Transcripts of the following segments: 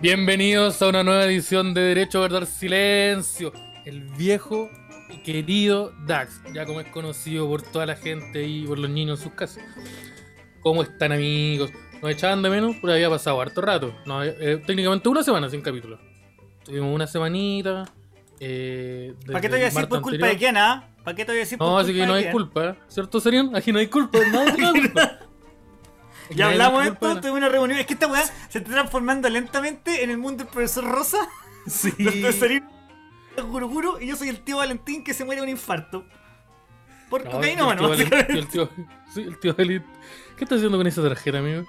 Bienvenidos a una nueva edición de Derecho a Guardar Silencio. El viejo y querido Dax, ya como es conocido por toda la gente y por los niños en sus casas. ¿Cómo están amigos? Nos echaban de menos, pero había pasado harto rato. No, eh, técnicamente una semana sin capítulo. Tuvimos una semanita. Eh, ¿Para qué te voy a decir por culpa de quién, ah? ¿Para qué te voy a decir por No, culpa así que no hay quién? culpa, ¿cierto, Serión? Aquí no hay culpa, nadie tiene culpa. Ya hablamos de esto, tuvimos una reunión. Es que esta weá se está transformando lentamente en el mundo del profesor Rosa. Sí. Guru Guru y yo soy el tío Valentín que se muere de un infarto. Por No, cocaína, el tío el sí, el tío Elite. ¿Qué está haciendo con esa tarjeta, amigo?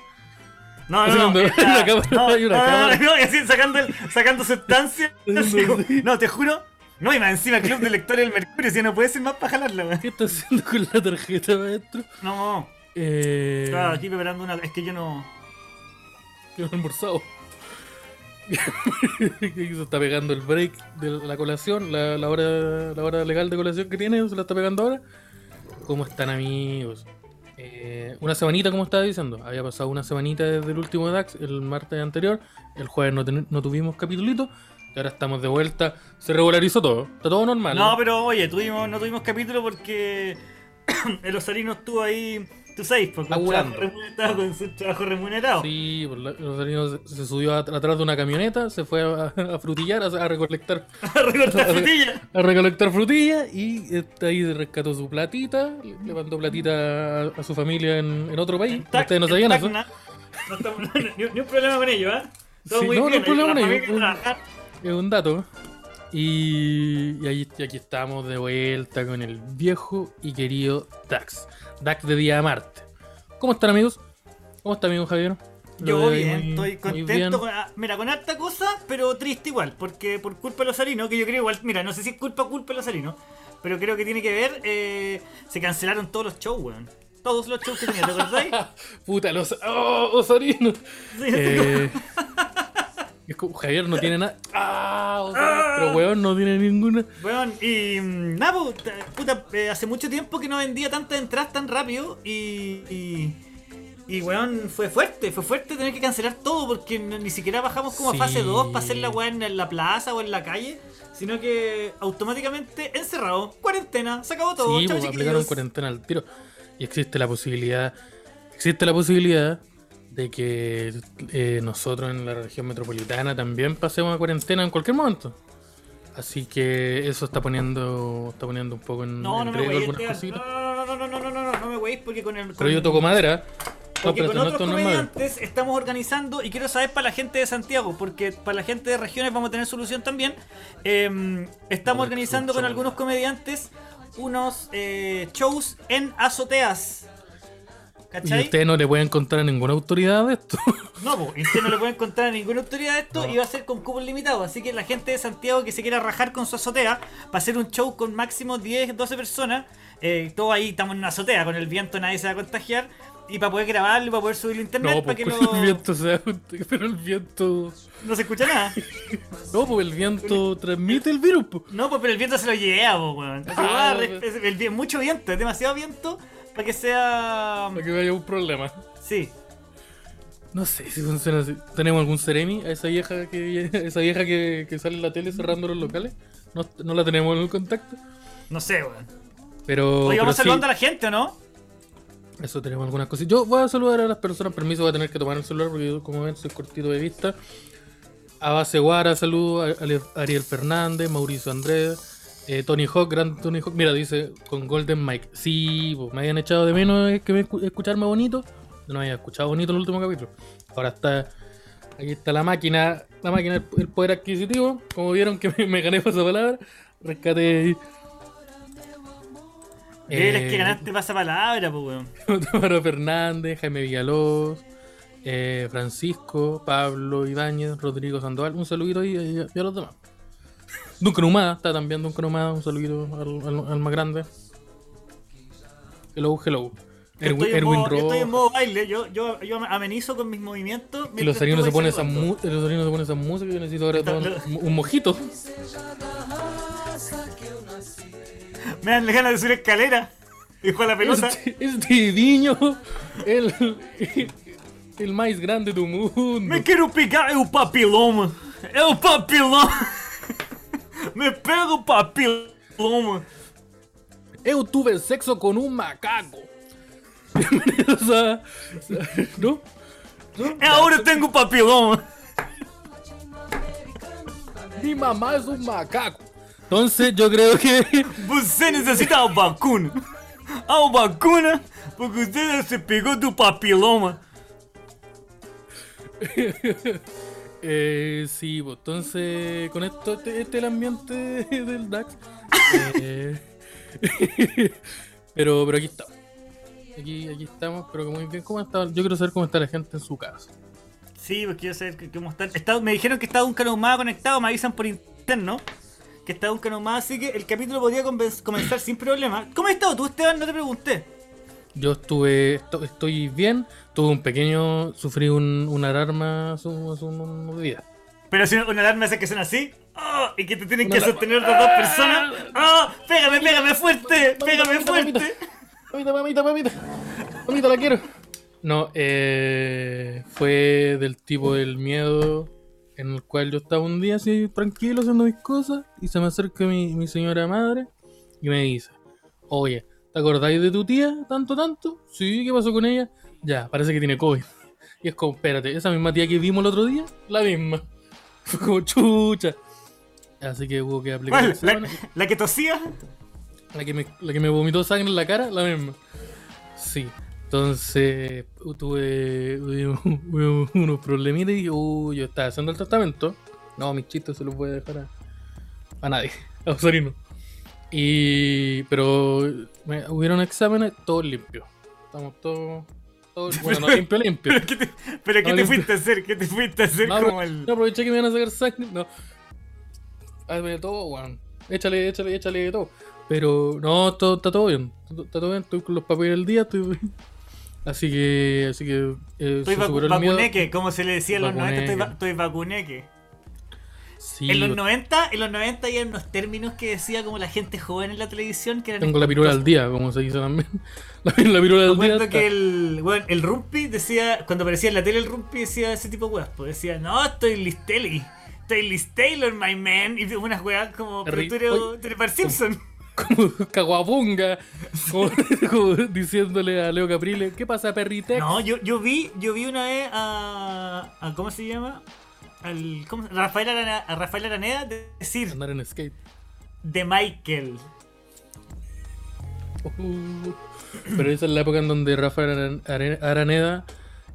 No, no, no. está- no, una no, no, y así sacando, el- sacando sustancia. así no, te juro. No, y más encima Club de Lectores del Mercurio, si no puede ser más para jalarla. ¿Qué está haciendo con la tarjeta, maestro? No, Eh. estaba aquí preparando una. Es que yo no. Que no he almorzado. se está pegando el break de la colación, la, la hora, la hora legal de colación que tiene, se la está pegando ahora. ¿Cómo están amigos? Eh, una semanita, como estaba diciendo. Había pasado una semanita desde el último DAX, el martes anterior. El jueves no, ten- no tuvimos capitulito. Y ahora estamos de vuelta. Se regularizó todo. Está todo normal. No, pero oye, tuvimos, no tuvimos capítulo porque el Osarino estuvo ahí, tú sabes, porque Laburando. trabajo remunerado, con su trabajo remunerado. Sí, por la- Rosalino se, subió a- atrás de una camioneta, se fue a, a frutillar, a, a recolectar A recortar frutilla. a recolectar frutillas y está ahí rescató su platita, le mandó platita a, a su familia en, en otro país. Tac, Ustedes no en sabían eso. No no, ni, ni un problema con ello, ¿eh? Todo Sí, muy no, no bien. hay problema la con ello. Es un dato. Y, y ahí, y aquí estamos de vuelta con el viejo y querido Dax. Dax de Día de Marte. ¿Cómo están amigos? ¿Cómo está amigo Javier? Yo bien, muy- estoy contento. bien. Con, ah, mira, con harta cosa, pero triste igual. Porque por culpa de los Osarino, que yo creo igual, mira, no sé si es culpa o culpa de los Osarino, pero creo que tiene que ver, eh, se cancelaron todos los shows, weón. Todos los shows que tenía, ¿te acordáis? Puta, los. ¡Oh, Osarino! Sí, Eh, es como, Javier no tiene nada. ¡Ah! Pero weón no tiene ninguna. Weón, y mm, nada, pu- ta- puta, eh, hace mucho tiempo que no vendía tantas entradas tan rápido y, y, y, weón, fue fuerte, fue fuerte tener que cancelar todo porque ni siquiera bajamos como a fase 2 para hacer la weón en la plaza o en la calle, sino que automáticamente encerrado, cuarentena, se acabó todo, Sí, chao, pues aplicaron cuarentena al tiro. Y existe la posibilidad. Existe la posibilidad de que eh, nosotros en la región metropolitana también pasemos a cuarentena en cualquier momento. Así que eso está poniendo está poniendo un poco en, no, en no riesgo algunas cositas. No, no, no, no, no, no, no, no me weis porque con el. Con... Pero yo toco madera. Porque con otros no comediantes estamos organizando, y quiero saber para la gente de Santiago, porque para la gente de regiones vamos a tener solución también. Eh, estamos organizando con algunos comediantes unos eh, shows en azoteas. Y ustedes no le pueden contar a ninguna autoridad de esto. No, pues, y usted no le puede encontrar a ninguna autoridad de esto y va a ser con cupos limitados. Así que la gente de Santiago que se quiera rajar con su azotea, va a hacer un show con máximo 10, 12 personas. Eh, todo ahí estamos en una azotea, con el viento nadie se va a contagiar. Y para poder grabarlo y para poder subirlo a internet, No, para pues que lo... el viento se Pero el viento. no se escucha nada. No, pues el viento transmite el virus. No, pues pero el viento se lo lleva, po, weón. Ah, no, mucho viento, es demasiado viento para que sea. Para que haya un problema. Sí. No sé si funciona así. ¿Tenemos algún Seremi? ¿A esa vieja que esa vieja que, que sale en la tele cerrando los locales? No, no la tenemos en el contacto. No sé, weón. Pero. Oye, vamos pero saludando sí, a la gente, ¿o no? Eso tenemos algunas cosas. Yo voy a saludar a las personas. Permiso, voy a tener que tomar el celular porque yo, como ven, soy cortito de vista. A Base Guara, saludo. A Ariel Fernández, Mauricio Andrés. Eh, Tony Hawk, gran Tony Hawk. Mira, dice con Golden Mike. Sí, pues, me habían echado de menos eh, que me escu- escucharme bonito. No había escuchado bonito en el último capítulo. Ahora está. Aquí está la máquina. La máquina, el- el poder adquisitivo. Como vieron que me, me gané por esa palabra. Rescate. Eres Eh, que ganaste pasapalabra, pues, weón. Tamara Fernández, Jaime Villalobos, eh, Francisco, Pablo Ibáñez, Rodrigo Sandoval. Un saludito ahí y, y a los demás. Duncan Humada, está también Duncan Humada. Un saludito al, al- al más grande. Hello, hello. Erwin, estoy, en Erwin modo, estoy en modo baile, yo, yo, yo amenizo con mis movimientos. Y los tú sarinos se ponen esa mu- se ponen esa música. Yo necesito ahora tomar un, un mojito. Me dan ganas de subir escalera. Jugar la pelota. Este, este niño, el, El mais grande do mundo. Me quero pegar o papiloma. O papiloma. Me pega o papiloma. Eu tuve sexo con un macaco. Bienvenidos a. ¿No? ¿No? Ahora tengo papiloma. Mi mamá es un macaco. Entonces yo creo que. Você necesita a vacuna. A vacuna porque usted se pegó tu papiloma. Eh, sí, pues entonces con esto, este, este es el ambiente del DAX. Eh, pero, pero aquí estamos. Aquí, aquí estamos, pero que muy bien. ¿Cómo está? Yo quiero saber cómo está la gente en su casa. Sí, porque quiero saber cómo están. Está- me dijeron que estaba un canal conectado, me avisan por interno. Que estaba un canal así que el capítulo conven- comenzar sin problema. ¿Cómo has estado tú, Esteban? No te pregunté. Yo estuve, esto- estoy bien. Tuve un pequeño, sufrí un, una alarma hace, un- unos días. Pero si una alarma hace que suena así. ¡oh! y que te tienen Una que alarma. sostener las dos personas. ¡Oh! ¡Pégame, pégame fuerte! ¡Pégame fuerte! Mamita, mamita, mamita. Mamita, la quiero. No, eh, fue del tipo del miedo en el cual yo estaba un día así tranquilo haciendo mis cosas y se me acerca mi, mi señora madre y me dice, oye, ¿te acordáis de tu tía tanto, tanto? Sí, ¿qué pasó con ella? Ya, parece que tiene COVID. Y es como, espérate, esa misma tía que vimos el otro día, la misma. Fue como chucha. Así que hubo que aplicar examen. ¿La, la que tosía? La que, me, la que me vomitó sangre en la cara, la misma. Sí. Entonces tuve, tuve unos problemitas y dije, "Uh, yo estaba haciendo el tratamiento. No, mis chistes se los voy a dejar a, a nadie, a Osarino. Y. Pero me, hubieron exámenes, todos limpios. Estamos todos. todos bueno, no limpio, limpio. ¿Pero qué te, pero qué No, te limpio. fuiste a hacer? ¿Qué te fuiste a hacer No, como el. no, aproveché que me iban a sacar sangre. No. Hazme todo, weón. Échale, échale, échale todo. Pero no, todo, está todo bien. Está, todo bien. Estoy con los papeles del día. Estoy... Así que. Así que. Eh, Estoy vacu- vacuneque, como se le decía en los 90, estoy, va- estoy vacuneque. Sí, En los yo 90, en los 90 había unos términos que decía como la gente joven en la televisión que eran tengo la pirula al día, como se dice también. La, la pirula al día. está- que el, bueno, el Rumpi decía, cuando aparecía en la tele el Rumpi decía ese tipo de weas, pues decía, no, estoy Listeli, estoy Liz Taylor, my man, y unas weas como, pero tú eres, Oye, tú eres Bart Simpson. Como caguabunga. Como, como diciéndole a Leo Caprile: ¿Qué pasa, perrite? No, yo, yo vi, yo vi una vez a, a ¿cómo se llama? Al, ¿cómo Rafael Arana- a Rafael Araneda decir Andar en skate. de Michael. Uh, Pero esa es la época en donde Rafael Araneda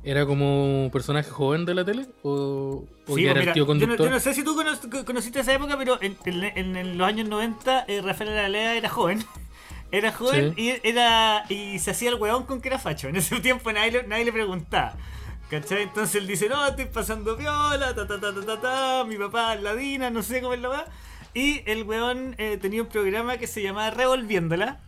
era como personaje joven de la tele o, o Sí, ya pues era mira, el tío yo, no, conductor. yo no sé si tú cono- co- conociste esa época, pero en, en- los años 90 eh, Rafael Aralea era joven. Era joven y era y se hacía el weón con que era facho. En ese tiempo nadie le preguntaba. ¿Cachai? Entonces él dice, no, estoy pasando viola, ta ta ta ta ta ta, mi papá es ladina, no sé cómo es la va. Y el weón eh, tenía un programa que se llamaba Revolviéndola.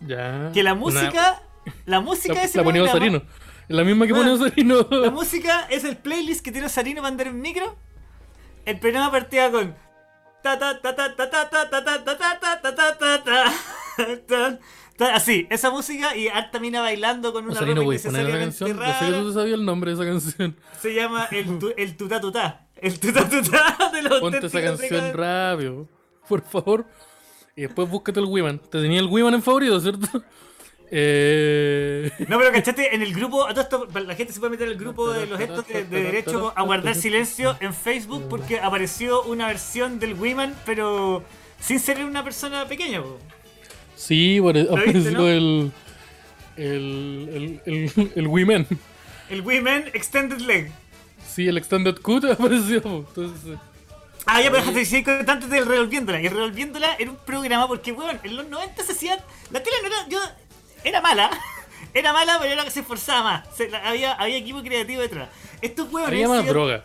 Ya. Que la Una- música, la música la, ese la ponía. Es la misma que Bueno, ponía Osarino. la música es el playlist que tiene Sarino para andar en micro. El programa partía con. Ta ta ta ta ta ta ta ta ta ta ta ta ta ta Así, esa música y harta mina bailando con una Osarino, ropa esa innecesariamente canción. Yo sé que tú rara. sabías el nombre de esa canción. Se llama el, tu, el tutá tutá. El tutá tutá de los Ponte esa canción rápido. Por favor. Y después búscate el Wiman. Te tenía el Wiman en favorito, ¿cierto? Eh... No, pero cachate, en el grupo, a todo esto, la gente se puede meter en el grupo de los estos de, de derecho a guardar silencio en Facebook porque apareció una versión del Wiman, pero sin ser una persona pequeña. po. Sí, ¿Lo viste, apareció no? el, el, el, el, el Wiman. El Wiman Extended Leg. Sí, el Extended Cut apareció. Entonces, Ah, ya, pero déjate decir que antes del Revolviéndola. Y Revolviéndola era un programa porque, weón, en los 90 se hacían. La tele no era. Yo, era mala. Era mala, pero era que se esforzaba más. Se- la- había, había equipo creativo detrás. Estos weones. había más droga.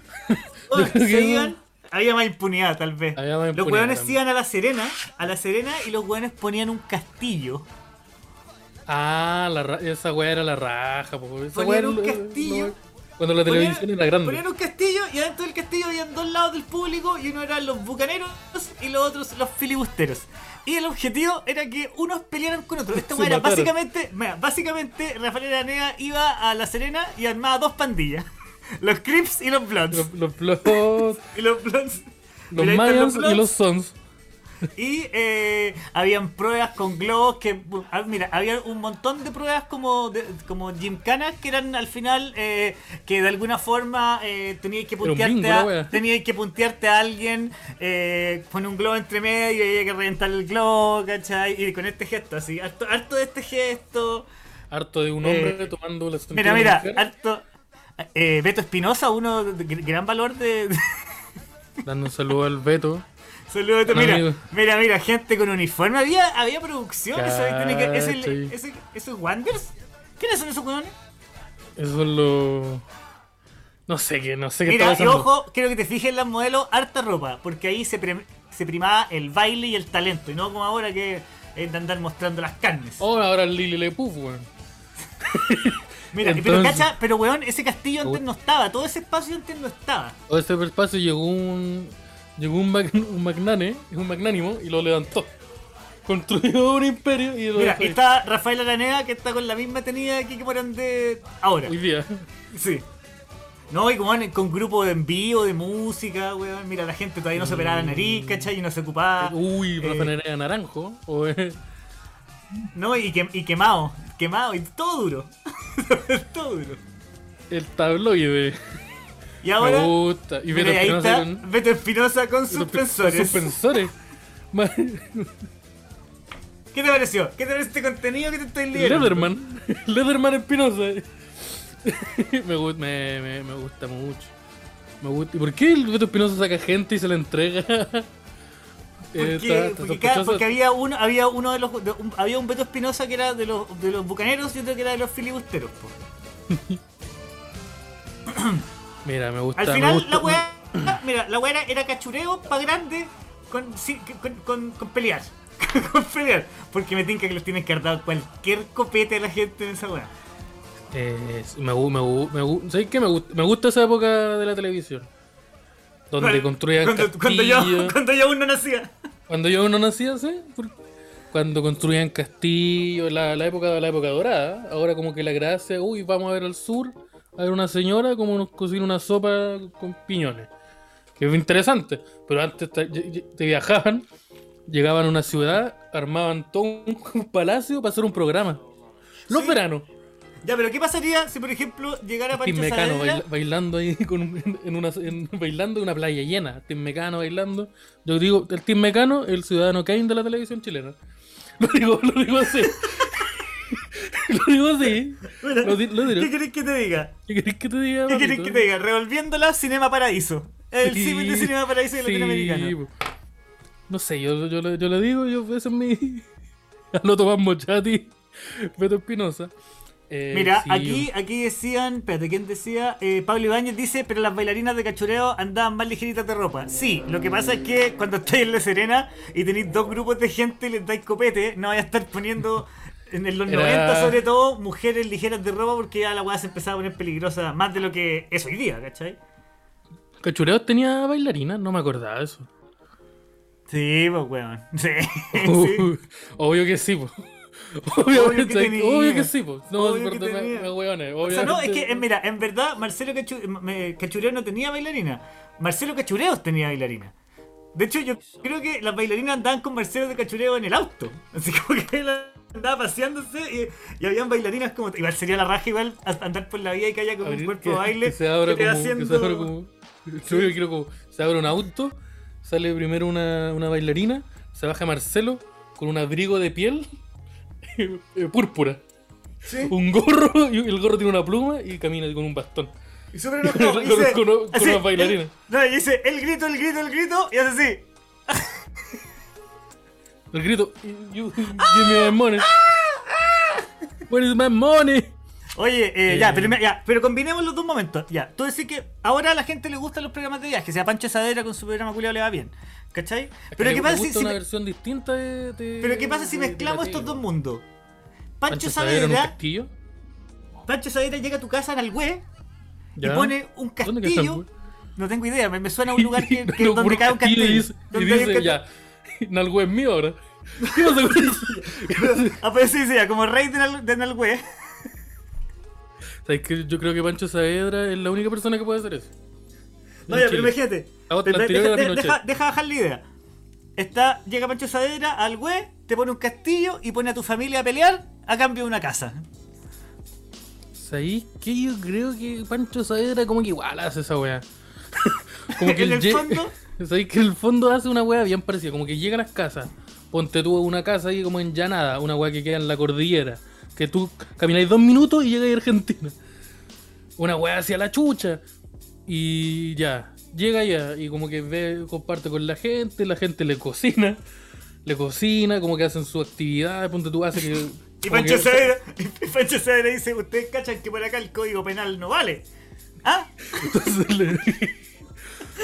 se iban- Había más impunidad, tal vez. Había más los también. iban a la Serena. A la Serena y los weones ponían un castillo. Ah, la ra- esa weá era la raja. po. Esa Ponían era un lo- castillo. lo- cuando la Ponían- televisión era grande. Ponían un castillo y adentro del castillo habían dos lados del público y uno eran los bucaneros y los otros los filibusteros. Y el objetivo era que unos pelearan con otros. Esta era mataron. básicamente, mira, básicamente Rafael Aranea iba a La Serena y armaba dos pandillas. Los Crips y los Bloods. Los, los, Bloods, Y los Bloods. los Mayans y los Sons. Y eh, habían pruebas con globos que. ah, Mira, había un montón de pruebas como, de, como gymcanas que eran al final eh, que de alguna forma eh, tenías que puntearte bingo, a, tenías que puntearte a alguien eh, con un globo entre medio y había que reventar el globo, ¿cachai? Y con este gesto así, harto, harto de este gesto. Harto de un hombre Eh, tomando la Mira, mira, harto. Eh, Beto Espinosa, uno de gran valor de, Dando un saludo al Beto. Saludos, Un mira, amigo. mira, mira, gente con uniforme. Había, había producción. Eso, es el- ese- ¿Esos Wonders? ¿Quiénes son esos weones? Eso es lo. No sé qué, no sé qué Mira, y ojo, quiero que te fijes en las modelos, harta ropa. Porque ahí se, pre- se primaba el baile y el talento. Y no como ahora que es de andar mostrando las carnes. Oh, ahora el Lili Le Puff, weón. Mira, pero cacha, pero weón, ese castillo antes no estaba. Todo ese espacio antes no estaba. Todo este espacio llegó un. Llegó un, mag- un magnane, un magnánimo, y lo levantó. Construyó un imperio y lo Mira, está Rafael Aranea que está con la misma tenida aquí que Morandé ahora. Hoy día. Sí. No, y como con grupo de envío, de música, weón. Mira, la gente todavía no se operaba la nariz, ¿cachai? Y no se ocupaba. Uy, eh, Rafa Nerea naranjo. O, eh, No, y, que- y quemado. Quemado, y todo duro. todo duro. el tabloide. Y ahora. Me gusta. Y Beto ahí Espinosa está con- Beto Espinosa con con suspensores. Suspensores. Ma- ¿Qué te pareció? ¿Qué te parece este contenido que te estoy leyendo? Leatherman. Leatherman Espinosa. me, gu- me, me, me gusta mucho. Me gusta. ¿Y por qué el Beto Espinosa saca gente y se la entrega? Porque, cada- había uno, había uno de los de- un- había un Beto Espinosa que era de los de los bucaneros y otro que era de los filibusteros. Mira, me gusta. Al final gusta- la weá, mira, la weá era, era cachureo pa' grande con, con, con, con pelear. con pelear. Porque me tinca que les tienen que dado cualquier copete a la gente en esa weá. Eh, me, me, ¿sabes qué? Me, gusta, me gusta esa época de la televisión. Donde construían cuando, cuando yo, cuando yo aún no nacía. Cuando yo no nacía, ¿sí? Cuando construían castillos, la, la época de la época dorada. Ahora como que la gracia, uy, vamos a ver al sur, a ver una señora como nos cocina una sopa con piñones. Que es interesante. Pero antes te, te viajaban, llegaban a una ciudad, armaban todo un palacio para hacer un programa. Los Sí. veranos. Ya, pero ¿qué pasaría si por ejemplo llegara Tim Pancho Mecano Saavedra? baila- bailando ahí con un- en, una, en- bailando en una playa llena. Tim Mecano bailando. Yo digo, el Tim Mecano, el ciudadano Kane de la televisión chilena. Lo digo, lo digo así. lo digo así. Lo, lo. ¿Qué querés que te diga? ¿Qué querés que te diga? ¿Qué querés que te diga? Revolviéndola Cinema Paraíso. El Sí, de Cinema Paraíso sí, latinoamericano. No sé, yo, yo, le- yo digo, yo ese es mi. A lo Tomás Mochati, Beto Espinosa. Eh, Mira, sí, aquí, aquí decían, espérate, ¿quién decía? Eh, Pablo Ibáñez dice, pero las bailarinas de cachureo andaban más ligeritas de ropa. Sí, lo que pasa es que cuando estáis en La Serena y tenéis dos grupos de gente y les dais copete, no vais a estar poniendo en los Era- 90 sobre todo mujeres ligeras de ropa porque ya la weá se empezaba a poner peligrosa más de lo que es hoy día, ¿cachai? Cachureos tenía bailarina, no me acordaba de eso. Sí, pues weón. Sí. sí. Uh, Obvio que sí, po. Obviamente, que obvio, que sí, po. No, Obvio que perdón, me, me hueones, O sea, no, es que, mira, en verdad, Marcelo Cachureo no tenía bailarina. Marcelo Cachureos tenía bailarina. De hecho, yo creo que las bailarinas andaban con Marcelo de Cachureo en el auto. Así como que él andaba paseándose y, y habían bailarinas como. Igual sería la raja, igual andar por la vida y que haya como un cuerpo que- de baile. Que se abra que como. Que se haciendo- abra como. Yo quiero como. Se abre un auto, sale primero una, una bailarina, se baja Marcelo con un abrigo de piel púrpura. Sí. Un gorro, y el gorro tiene una pluma y camina con un bastón. Y súper enojado. Con- dice- con- así, no, y dice el grito, el grito, el grito. Y hace así. El grito, you, give me my money. Where is my money? Oye, eh, Eh. ya, pero, me- ya, pero combinemos los dos momentos. Ya, tú decís que ahora a la gente le gustan los programas de viaje, sea Pancho Sadera con su programa culiao le va bien. ¿Cachai? Pero ¿qué pasa si, si una versión distinta de, de- pero qué pasa si de- mezclamos la estos dos mundos? Pancho, castillo. Pancho Saavedra llega a tu casa en Algüe y pone un ¿Dónde queda castillo. No tengo idea, me, me suena a un lugar que, que No, donde cae un castillo. Y dice, donde dice ya, Nalgüe es mío ahora. ¿Qué pasa con eso? Aparece y dice ya, como rey de, Nal- de Nalgüe. ¿Sabes qué? Yo creo que Pancho Saavedra es la única persona que puede hacer eso. No, ya, pero imagínate. Deja, bajar la idea. Está, llega Pancho Saavedra al güey, te pone un castillo y pone a tu familia a pelear a cambio de una casa. ¿Sabéis qué? Yo creo que Pancho Saavedra como que igual hace esa weá. como que En el fondo- ¿Sabéis que el fondo hace una weá bien parecida? Como que llega a las casas. Ponte tú una casa ahí como en Llanada, una weá que queda en la cordillera. Que tú camináis dos minutos y llegáis a Argentina. Una weá hacia la chucha. Y ya, llega allá y como que ve, comparte con la gente, la gente le cocina. Le cocina, como que hacen su actividad, ponte tú hace que... Y Pancho que- Saavedra, y Pancho Saavedra dice, ustedes cachan que por acá el código penal no vale. ¿Ah? Entonces le-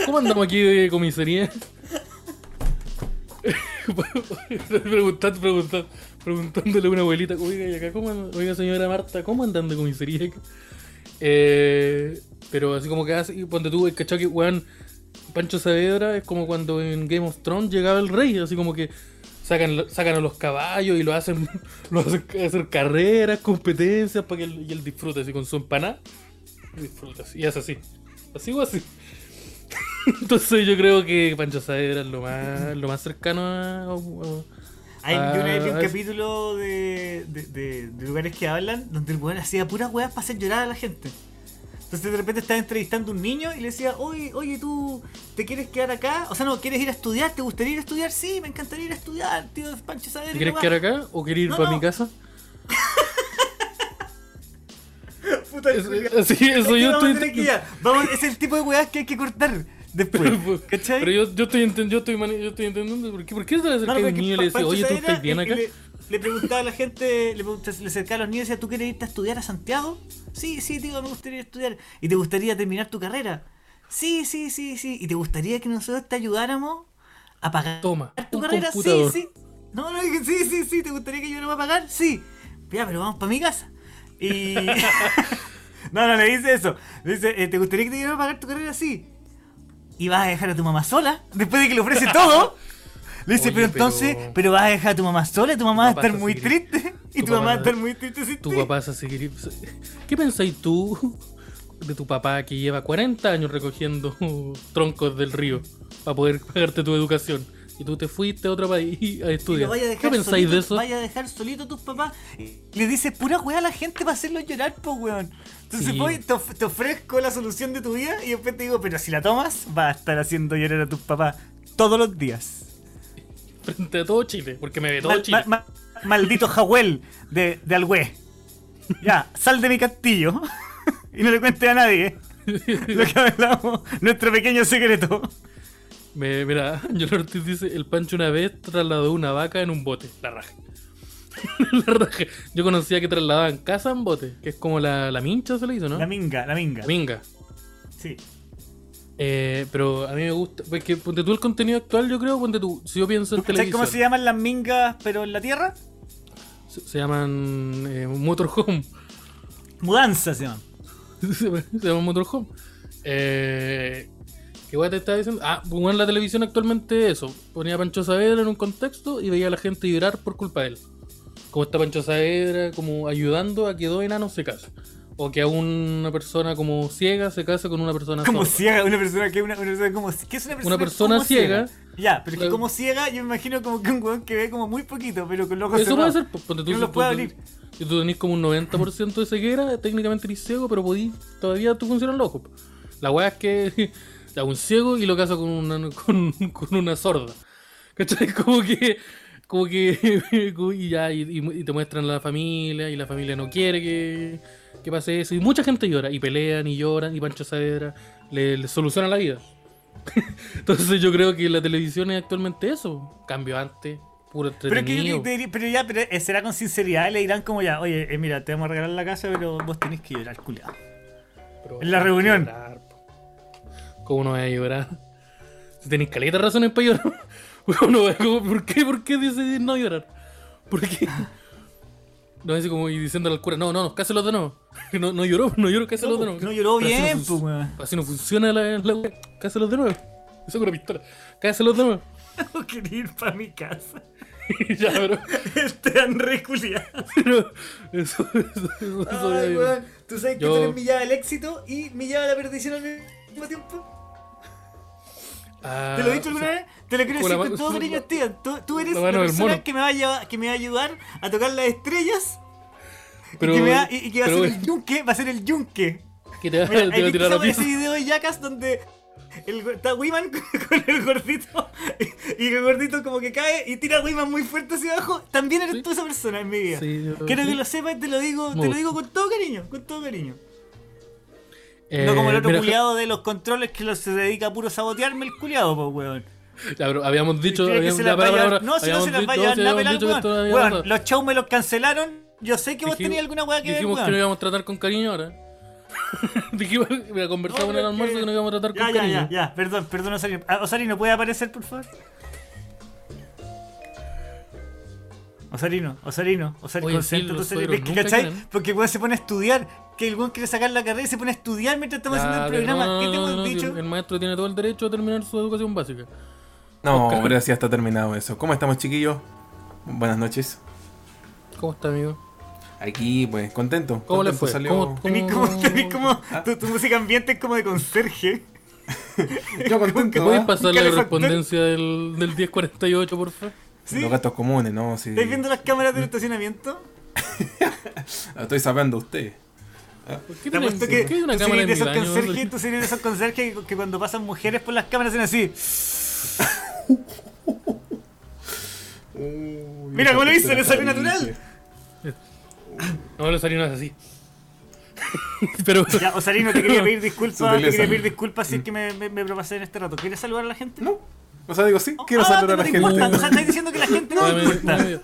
¿Cómo andamos aquí de comisaría? preguntando, preguntando, preguntándole a una abuelita, oiga, ¿y acá cómo andan? Oiga, señora Marta, ¿cómo andan de comisaría? Eh, pero así como que hace, ponte tú, el cachado que weón, Pancho Saavedra es como cuando en Game of Thrones llegaba el rey, así como que sacan, sacan a los caballos y lo hacen, lo hacen hacer carreras, competencias para que él, disfrute así con su empanada. Disfrutas, y es así. Así o así. Entonces yo creo que Pancho Saavedra es lo más, lo más cercano a- Hay, yo una vez vi un Ah, es- capítulo de, de, de- de lugares que hablan donde el weón hacía puras weas para hacer llorar a la gente. Entonces de repente estaba entrevistando a un niño y le decía, oye, oye, ¿tú te quieres quedar acá? O sea, no, ¿quieres ir a estudiar? ¿Te gustaría ir a estudiar? Sí, me encantaría ir a estudiar, tío Pancho Saavedra. ¿Te quieres quedar acá o quieres ir No, para no. mi casa? Puta, Es- eso Es yo estoy... Vamos, es el tipo de weas que hay que cortar después. ¿Cachai? Pero yo, yo estoy yo estoy yo estoy entendiendo ¿por qué, ¿por qué se le acerca No, pero que niño y le dice, oye, ¿tú estás bien acá? Le, le preguntaba a la gente, le, le acercaba a los niños y decía, ¿tú quieres irte a estudiar a Santiago? Sí, sí, tío, me gustaría ir a estudiar. ¿Y te gustaría terminar tu carrera? Sí, sí, sí, sí. ¿Y te gustaría que nosotros te ayudáramos a pagar Toma, tu carrera? computador. Sí, sí. No, no, dije, sí, sí, sí. ¿Te gustaría que ayudáramos a pagar? Sí. Ya, pero vamos para mi casa. Y... no, no, le dice eso. Le dice, eh, ¿te gustaría que te ayudáramos a pagar tu carrera? Sí. ¿Y vas a dejar a tu mamá sola? Después de que le ofrece todo. Le dice, Oye, pero entonces, pero vas a dejar a tu mamá sola, tu mamá va a estar muy seguir- triste. Y tu tu, mamá va a estar muy triste sin Tu ti. papá se seguiría... ¿Qué pensáis tú de tu papá que lleva 40 años recogiendo troncos del río para poder pagarte tu educación? Y tú te fuiste a otro país a estudiar. vaya a ¿Qué pensáis solito, de eso? Vaya a dejar solito a tus papás. Y le dices pura weá a la gente para hacerlo llorar, pues weón. Entonces Sí. voy, te, of- te ofrezco la solución de tu vida y después te digo, pero si la tomas, vas a estar haciendo llorar a tus papás todos los días. Frente a todo Chile, porque me ve todo Mal- Chile. ma- ma- maldito Jahuel de, de Algüe. Ya, sal de mi castillo y no le cuentes a nadie lo que hablamos, nuestro pequeño secreto. Me- mira, Ángel Ortiz dice, el Pancho una vez trasladó una vaca en un bote. La raja. la raja. Yo conocía que trasladaban casa en bote, que es como la, la mincha se le hizo, ¿no? La minga, la minga. La minga. Sí. Eh, pero a mí me gusta, porque ponte tú el contenido actual, yo creo, ponte tú, si yo pienso en ¿Sabes televisión, cómo se llaman las mingas pero en la tierra? se, se llaman eh, motorhome. Mudanza se llaman. se llaman motorhome. Eh, ¿Qué guay te estaba diciendo? Ah, bueno, en la televisión actualmente eso. Ponía a Pancho Saavedra en un contexto y veía a la gente llorar por culpa de él. Como está Pancho Saavedra como ayudando a que dos enanos se casen. O que a una persona como ciega se case con una persona Como sorda. ciega, una persona que una, una persona como ¿qué es una persona, Una persona como ciega. Ya, pero es que como ciega, yo me imagino como que un weón que ve como muy poquito, pero con los ojos Eso puede ser, ponte tú, no los puede abrir. Si tú tenés como un 90% de ceguera, técnicamente eres ciego, pero podí, todavía tú funcionan los ojos. La weá es que a un ciego y lo casa con una, con, con una sorda. ¿Cachai? Como que. Como que. Y ya, y, te muestran la familia, y la familia no quiere que, que pase eso. Y mucha gente llora, y pelean, y lloran, y Pancho Saavedra le, le soluciona la vida. Entonces yo creo que la televisión es actualmente eso. Cambio antes, puro Pero, que pero ya, pero será con sinceridad, le dirán como ya, oye, eh, mira, te vamos a regalar la casa, pero vos tenés que llorar, culiado. En la reunión. llorar. ¿Cómo no voy a llorar? Si tenéis caleta de razones para llorar. ¿Cómo no a- cómo- ¿Por qué? ¿Por qué decidir no llorar? ¿Por qué? No, así como y diciéndole al cura, no, no, no, cáselos de nuevo. No, no lloró, no lloró, cáselos de nuevo. No lloró Pero así bien, fun- pues, weón. Así no funciona la, la wea. Cáselos de nuevo. Eso con una pistola. Cáselos de nuevo. No quería ir para mi casa. ya, Este André culiado. pero eso, eso, eso, eso ya Ay, weón. Tú sabes que Yo- tú eres mi llave éxito y mi llave de la perdición al mismo tiempo. Ah, ¿Te lo he dicho alguna vez? Te lo quiero decir la con todo cariño, Steven. Tú, tú eres la la, persona que me, va a llevar- que me va a ayudar a tocar las estrellas Pero, y, que va, y, y que va a ser el yunque. Va a ser el yunque. que te va, Mira, te va ¿hay a tirar a ese- video de Jackass donde el, está Wiman con el gordito y el gordito como que cae y tira a Wiman muy fuerte hacia abajo? También eres Sí. tú esa persona en mi vida. Sí, Quiero sí. que lo sepas y te lo digo, te lo digo con todo cariño, con todo cariño. Eh, no como el otro mira, culiado de los controles que se dedica a puro sabotearme el culiado, pues weón. ya, pero habíamos dicho. Habíamos- se ya, para, para, No, si no se las va a esto weón. Weón, los shows me los cancelaron. Yo sé que vos Dijimos- tenías alguna weá que ver, Dijimos que nos íbamos a tratar con cariño ahora. Dijimos, mira, conversamos en el almuerzo que- que nos íbamos a tratar Ya, con ya, cariño. ya, ya, perdón, perdón, Osarino. Ah, Osarino, ¿puede aparecer, por favor? Osarino, Osarino, Osarino, Oye, sí, ¿cachai? Porque weón se pone a estudiar. Que el weón quiere sacar la carrera y se pone a estudiar mientras estamos haciendo el pero programa. no, ¿Qué te no, hemos no, dicho? El maestro tiene todo el derecho a terminar su educación básica. No, Oscar. ahora sí está terminado eso. ¿Cómo estamos, chiquillos? Buenas noches. ¿Cómo está, amigo? Aquí, pues, contento. ¿Cómo le contento fue? Salió... ¿Cómo- Tenís como, tenés como tu, tu música ambiente es como de conserje. Yo contento. ¿Puedes ¿ah? pasar la correspondencia del, del 1048, por favor? ¿Sí? Los gatos comunes, ¿no? Sí. ¿Estáis viendo las cámaras del estacionamiento? La estoy sabiendo a usted. ¿Por qué Te tienen- por que qué hay una tú cámara serías en de mi esos baño? conserjes, tú serías de esos conserjes que, que cuando pasan mujeres por las cámaras hacen así. Mira cómo lo hizo, le salió natural. No, los salinos así. Pero. Ya, Osarino, te quería pedir disculpas, te quería pedir disculpas si es que me, me, me propasé en este rato. ¿Quieres saludar a la gente? No. O sea, digo, sí, quiero Ah, saludar a no la te importa, gente. O sea, estás diciendo que la gente no le Dame- importa.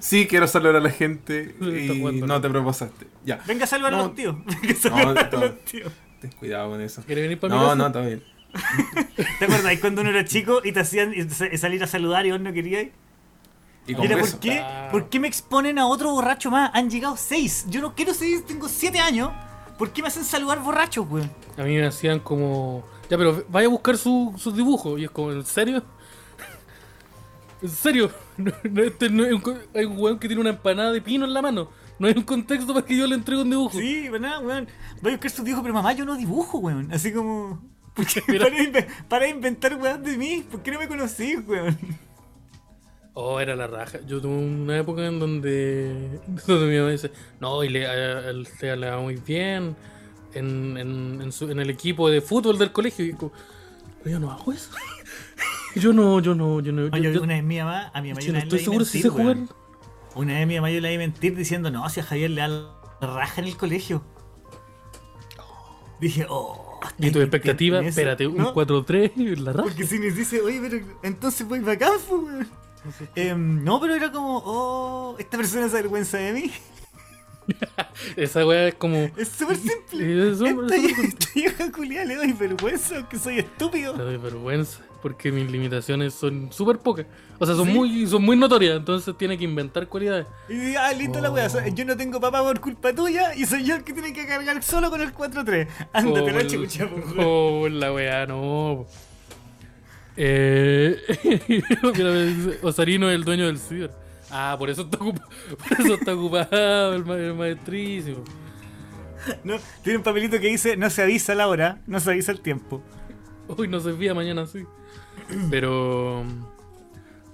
Sí, quiero saludar a la gente y no ¿no? te proposaste. Ya. Venga a saludar a No. los tíos. Venga a saludar a los tíos. Ten cuidado con eso. ¿Quieres venir para mi No, casa? no, está bien. ¿Te acuerdas cuando uno era chico y te hacían salir a saludar y vos no querías? Y con Mira. ¿por qué, Ah. ¿por qué me exponen a otro borracho más? Han llegado seis. Yo no quiero seis, tengo siete años. ¿Por qué me hacen saludar borrachos, weón? A mí me hacían como. Ya, pero vaya a buscar su- sus dibujos. Y es como, ¿en serio? ¿En serio? No, no, este no es un hay un weón que tiene una empanada de pino en la mano. No hay un contexto para que yo le entregue un dibujo. Sí, ¿verdad, weón? Voy a buscar su dijo, pero mamá, yo no dibujo, weón. Así como. ¿Por qué Mira. para, inve- para inventar weón de mí? ¿Por qué no me conocí, weón? Oh, era la raja. Yo tuve una época en donde, donde mi mamá dice, no, y le, a, a- le, le va muy bien en, en, en, su- en el equipo de fútbol del colegio. Y como, pero yo no hago eso. Yo no, yo no, yo no. yo- Oye, yo- una vez mi mamá, a mi mamá yo yo no estoy le seguro di si sé mentir, jugar. weón. Una vez mi mamá yo le di mentir diciendo, no, si a Javier le da la raja en el colegio. Dije, oh. Y tu ¿estáis expectativa, espérate, un ¿No? 4-3, la raja. Porque si nos dice, oye, pero entonces voy bacán, pues, weón. Em, no, pero era como, oh, esta persona se avergüenza de mí. Esa weá es como. Es súper simple. Eh, es súper- esta, esta vieja culiada le doy vergüenza, que soy estúpido. Te doy vergüenza, porque mis limitaciones son súper pocas. O sea, son ¿Sí? muy son muy notorias, entonces tiene que inventar cualidades. Y ah, listo la wea, so- yo no tengo papá por culpa tuya y soy yo el que tiene que cargar solo con el 4-3. Ándate Oh, la el- chucha. Oh, la weá, no. Eh, Osarino es el dueño del ciber. Ah, por eso está ocupado, por eso está ocupado el, ma- el maestrísimo. No, tiene un papelito que dice, no se avisa la hora, no se avisa el tiempo. Hoy no se vía, mañana sí. Pero.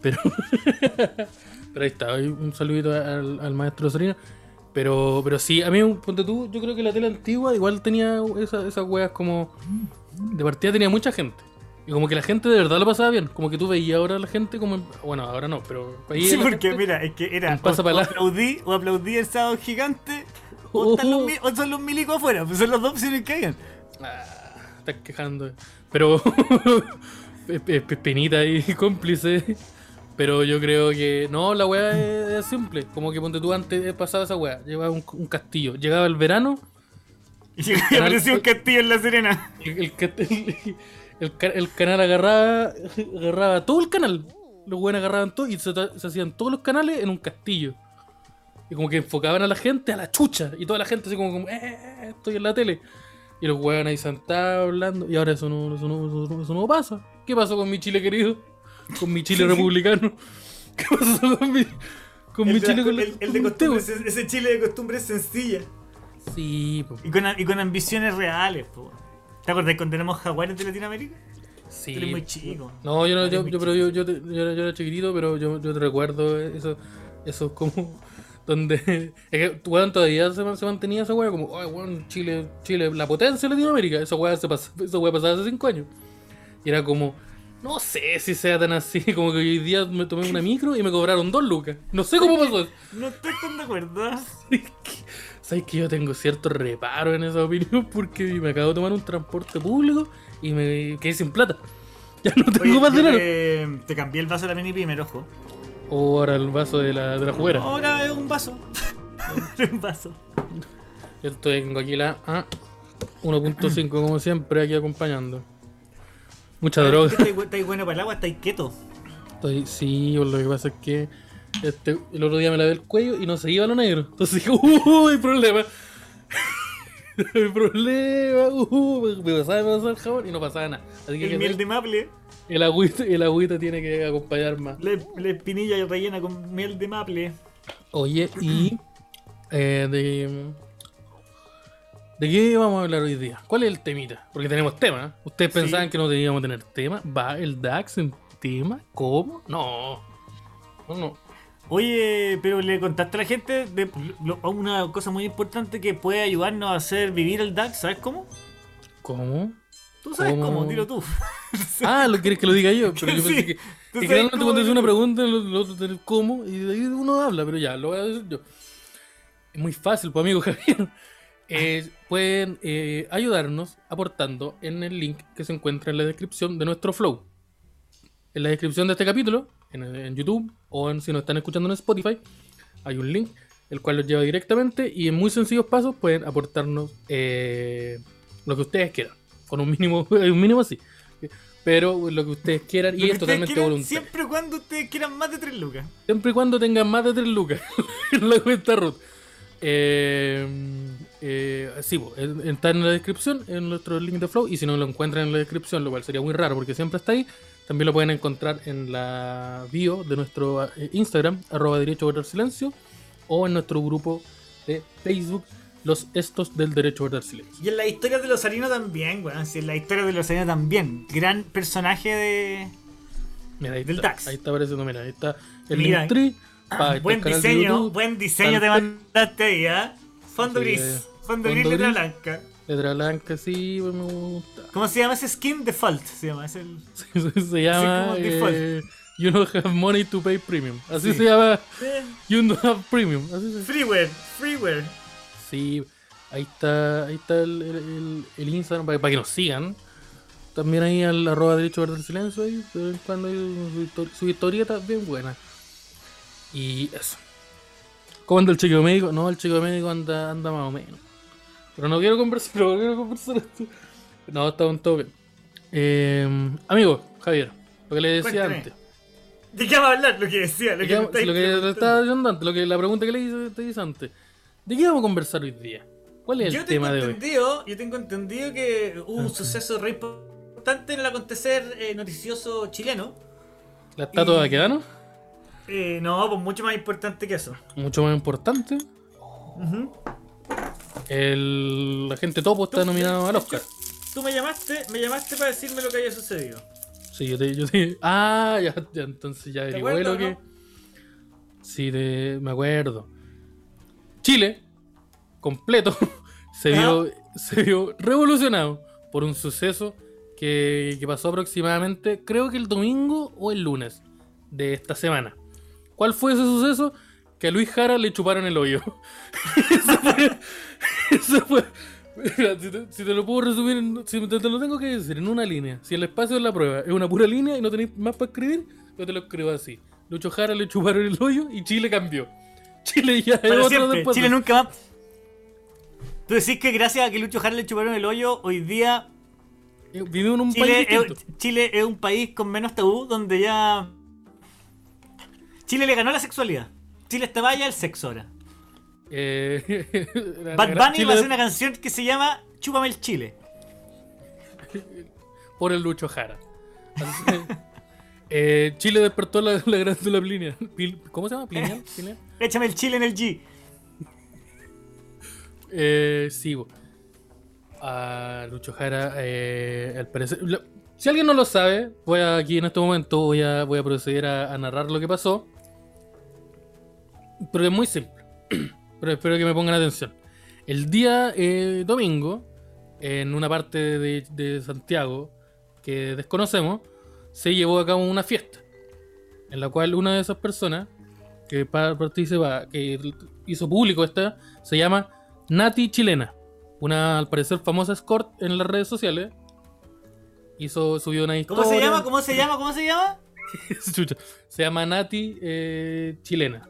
Pero. pero ahí está, un saludito al, al maestro Osarino. Pero, pero sí, a mí, ponte tú, yo creo que la tele antigua igual tenía esa- esas weas como. De partida tenía mucha gente. Y como que la gente de verdad lo pasaba bien. Como que tú veías ahora a la gente como. en- Bueno, ahora no, pero. Sí, porque mira, es que era o, aplaudí, o aplaudí el sábado gigante, o, están los, o son los milicos afuera, pues son las dos opciones que hayan. Ah, estás quejando. Pero. pe- pe- pe- penita y cómplice. Pero yo creo que. No, la weá es, es simple. Como que ponte tú antes pasaba esa weá. Llevaba un, un castillo. Llegaba el verano. Y apareció un castillo en La Serena. El, el ca- el- el ca- el canal agarraba. Agarraba todo el canal. Los weones agarraban todo y se, hacían todos los canales en un castillo. Y como que enfocaban a la gente a la chucha. Y toda la gente así como, como eh, eh, eh, estoy en la tele. Y los weones ahí sentados hablando. Y ahora eso no, eso no, eso no- eso no pasa. ¿Qué pasó con mi Chile querido? con mi Chile republicano. ¿Qué pasó con mi, con mi El Chile la- con la- el- el de con costumbre, usted, ese, ese Chile de costumbre sencilla. Sí, po. Y con, y con ambiciones reales, po. ¿Te acuerdas cuando éramos jaguares de Latinoamérica? Sí. Tú eres muy chico. No, yo no, yo, yo, pero yo, yo, te- yo era, yo era chiquitito, pero yo, yo te recuerdo eso, eso como donde es que weón, todavía se, se mantenía esa weá como, ay weón, Chile, Chile, la potencia de Latinoamérica, esa weá se pas- esa weá pasaba hace cinco años. Y era como, no sé si sea tan así, como que hoy día me tomé una micro y me cobraron dos lucas. No sé cómo pasó eso. No estoy tan de acuerdo. Sabes que yo tengo cierto reparo en esa opinión porque me acabo de tomar un transporte público y me quedé sin plata. Ya no tengo Oye, más dinero. te, te cambié el vaso de la mini primer ojo. O ahora el vaso de la, de la juguera. Ahora es un vaso. Es un vaso. Yo estoy, tengo aquí la ah, 1.5 como siempre aquí acompañando. Mucha droga. ¿Estáis bueno para el agua? ¿Estáis quieto? Estoy, sí, lo que pasa es que este, el otro día me lavé el cuello y no se iba lo negro. Entonces dije, ¡uh! Hay problema. hay problema. Uh, me pasaba, me pasaba el jabón y no pasaba nada. Así que El miel de maple. el, agüita, el agüita tiene que acompañar más. La, la espinilla rellena con miel de maple. Oye, y eh, de, ¿de qué vamos a hablar hoy día? ¿Cuál es el temita? Porque tenemos tema. ¿eh? ¿Ustedes Sí. pensaban que no teníamos tener tema? ¿Va el DAX en tema? ¿Cómo? No. No, no. Oye, pero le contaste a la gente de lo- una cosa muy importante que puede ayudarnos a hacer vivir el DAX, ¿sabes cómo? ¿Cómo? Tú sabes ¿Cómo? cómo, dilo tú. Ah, ¿lo quieres que lo diga yo? Pero yo Sí, pensé que, tú que cuando es una pregunta, lo otro cómo, y de ahí uno habla, pero ya, lo voy a decir yo. Es muy fácil, pues amigo Javier. Eh, pueden eh, ayudarnos aportando en el link que se encuentra en la descripción de nuestro flow. En la descripción de este capítulo, en, en YouTube o en, si nos están escuchando en Spotify, hay un link el cual los lleva directamente y en muy sencillos pasos pueden aportarnos eh, lo que ustedes quieran. Con un mínimo, un mínimo así. Pero lo que ustedes quieran y es totalmente voluntario. Siempre y cuando ustedes quieran más de 3 lucas. Siempre y cuando tengan más de 3 lucas en la cuenta root. Eh, eh, sí, está en la descripción, en nuestro link de Flow. Y si no lo encuentran en la descripción, lo cual sería muy raro porque siempre está ahí, también lo pueden encontrar en la bio de nuestro eh, Instagram, arroba derecho a guardar silencio, o en nuestro grupo de Facebook, los estos del derecho a guardar silencio. Y en la historia de los Arino también, weón. Sí, en la historia de los Arino también. Gran personaje de. Mira, ahí Del está, DAX. ahí está apareciendo, mira, ahí está el Mira. Está buen diseño, buen diseño te mandaste ahí, ¿ah? Fondo Sí, gris. Fondo gris, letra blanca. letra blanca, sí, pues, me gusta. ¿Cómo se llama ese skin? Default se llama. Es el... se llama como eh, default. You don't have money to pay premium. Así Sí. se llama You don't have premium. Así se Freeware, freeware. Sí, ahí está, ahí está el, el- el- Instagram para, para que nos sigan. También ahí al arroba derecho a guardar silencio ahí, de vez en cuando hay su, su historieta bien buena. Y eso. ¿Cómo anda el chequeo médico? No, el chequeo médico anda, anda más o menos. Pero no quiero conversar, no quiero conversar esto. No, está un todo bien. Eh, amigo, Javier, lo que le decía Cuéntame. antes. ¿De qué vamos a hablar? Lo que decía, lo ¿De que, lo que preguntando. estaba diciendo antes, lo que, la pregunta que le hice, te hice antes. ¿De qué vamos a conversar hoy día? ¿Cuál es el Yo tema de hoy? yo tengo entendido que hubo un suceso re importante en el acontecer eh, noticioso chileno. ¿La estatua y- de Baquedano? Eh, no, pues mucho más importante que eso. Mucho más importante. Ujú. El agente Topo está nominado al Oscar. Tú me llamaste, me llamaste para decirme lo que había sucedido. Sí, yo te, yo te- Ah, ya, ya, entonces ya averigué lo que. no? Sí, te- me acuerdo. Chile, completo, se vio, se vio revolucionado por un suceso que, que pasó aproximadamente, creo que el domingo o el lunes de esta semana. ¿Cuál fue ese suceso? Que a Luis Jara le chuparon el hoyo. eso fue. Eso fue. Mira, si, te, si te lo puedo resumir, si te, te lo tengo que decir en una línea. Si el espacio es la prueba, es una pura línea y no tenéis más para escribir, yo te lo escribo así. Lucho Jara le chuparon el hoyo y Chile cambió. Chile ya es otro siempre. después. Chile nunca más. Tú decís que gracias a que Lucho Jara le chuparon el hoyo, hoy día Eh, Vivimos en un Chile país es. Chile es un país con menos tabú donde ya. Chile le ganó la sexualidad. Chile está vaya el sexo ahora. Eh, Bad Bunny Chile va a hacer una canción que se llama Chúpame el Chile. por el Lucho Jara. Eh, Chile despertó la, la glándula. Pil- ¿Cómo se llama? ¿Pineal? ¿Pineal? Échame el chile en el G. Eh, sí, a Lucho Jara, eh, al parecer. si alguien no lo sabe, voy a, aquí en este momento voy a, voy a proceder a, a narrar lo que pasó. Pero es muy simple. Pero espero que me pongan atención. El día eh, domingo, en una parte de, de Santiago que desconocemos, se llevó a cabo una fiesta. En la cual una de esas personas que pa- participa, que hizo público esta, se llama Nati Chilena. Una al parecer famosa escort en las redes sociales. Hizo, subió una historia. ¿Cómo se llama? ¿Cómo se llama? ¿Cómo se llama? Se llama Nati eh, Chilena.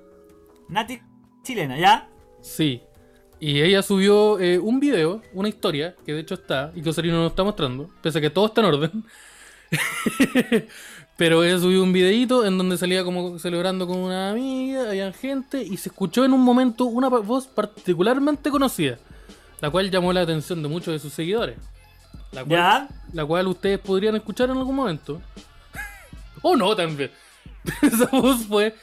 Nati chilena, ¿ya? Sí. Y ella subió eh, un video, una historia, que de hecho está, y que Osarino nos está mostrando, pese a que todo está en orden. Pero ella subió un videito en donde salía como celebrando con una amiga, había gente, y se escuchó en un momento una voz particularmente conocida, la cual llamó la atención de muchos de sus seguidores. La cual, ¿Ya? la cual ustedes podrían escuchar en algún momento. o no también. esa voz fue.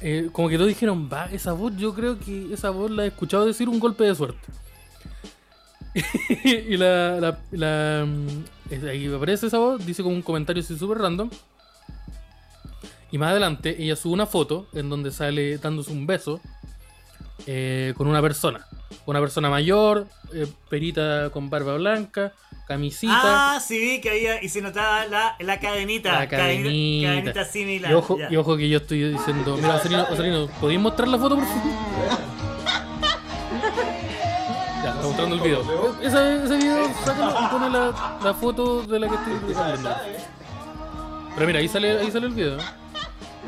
Eh, como que todos dijeron, va, esa voz, yo creo que esa voz la he escuchado decir un golpe de suerte. y la. la, mm, aparece esa voz, dice como un comentario así súper random. Y más adelante ella sube una foto en donde sale dándose un beso eh, con una persona. Una persona mayor, eh, perita con barba blanca, camisita. Ah, sí, que había. Y se notaba la, la cadenita. La cadenita. Cadenita similar. Y ojo, y ojo que yo estoy diciendo, mira, Osorino, Osorino, ¿podéis mostrar la foto por favor? Ya, está mostrando el video. Ese, ese video, sácalo y pone la, la foto de la que estoy hablando. Pero mira, ahí sale, ahí sale el video.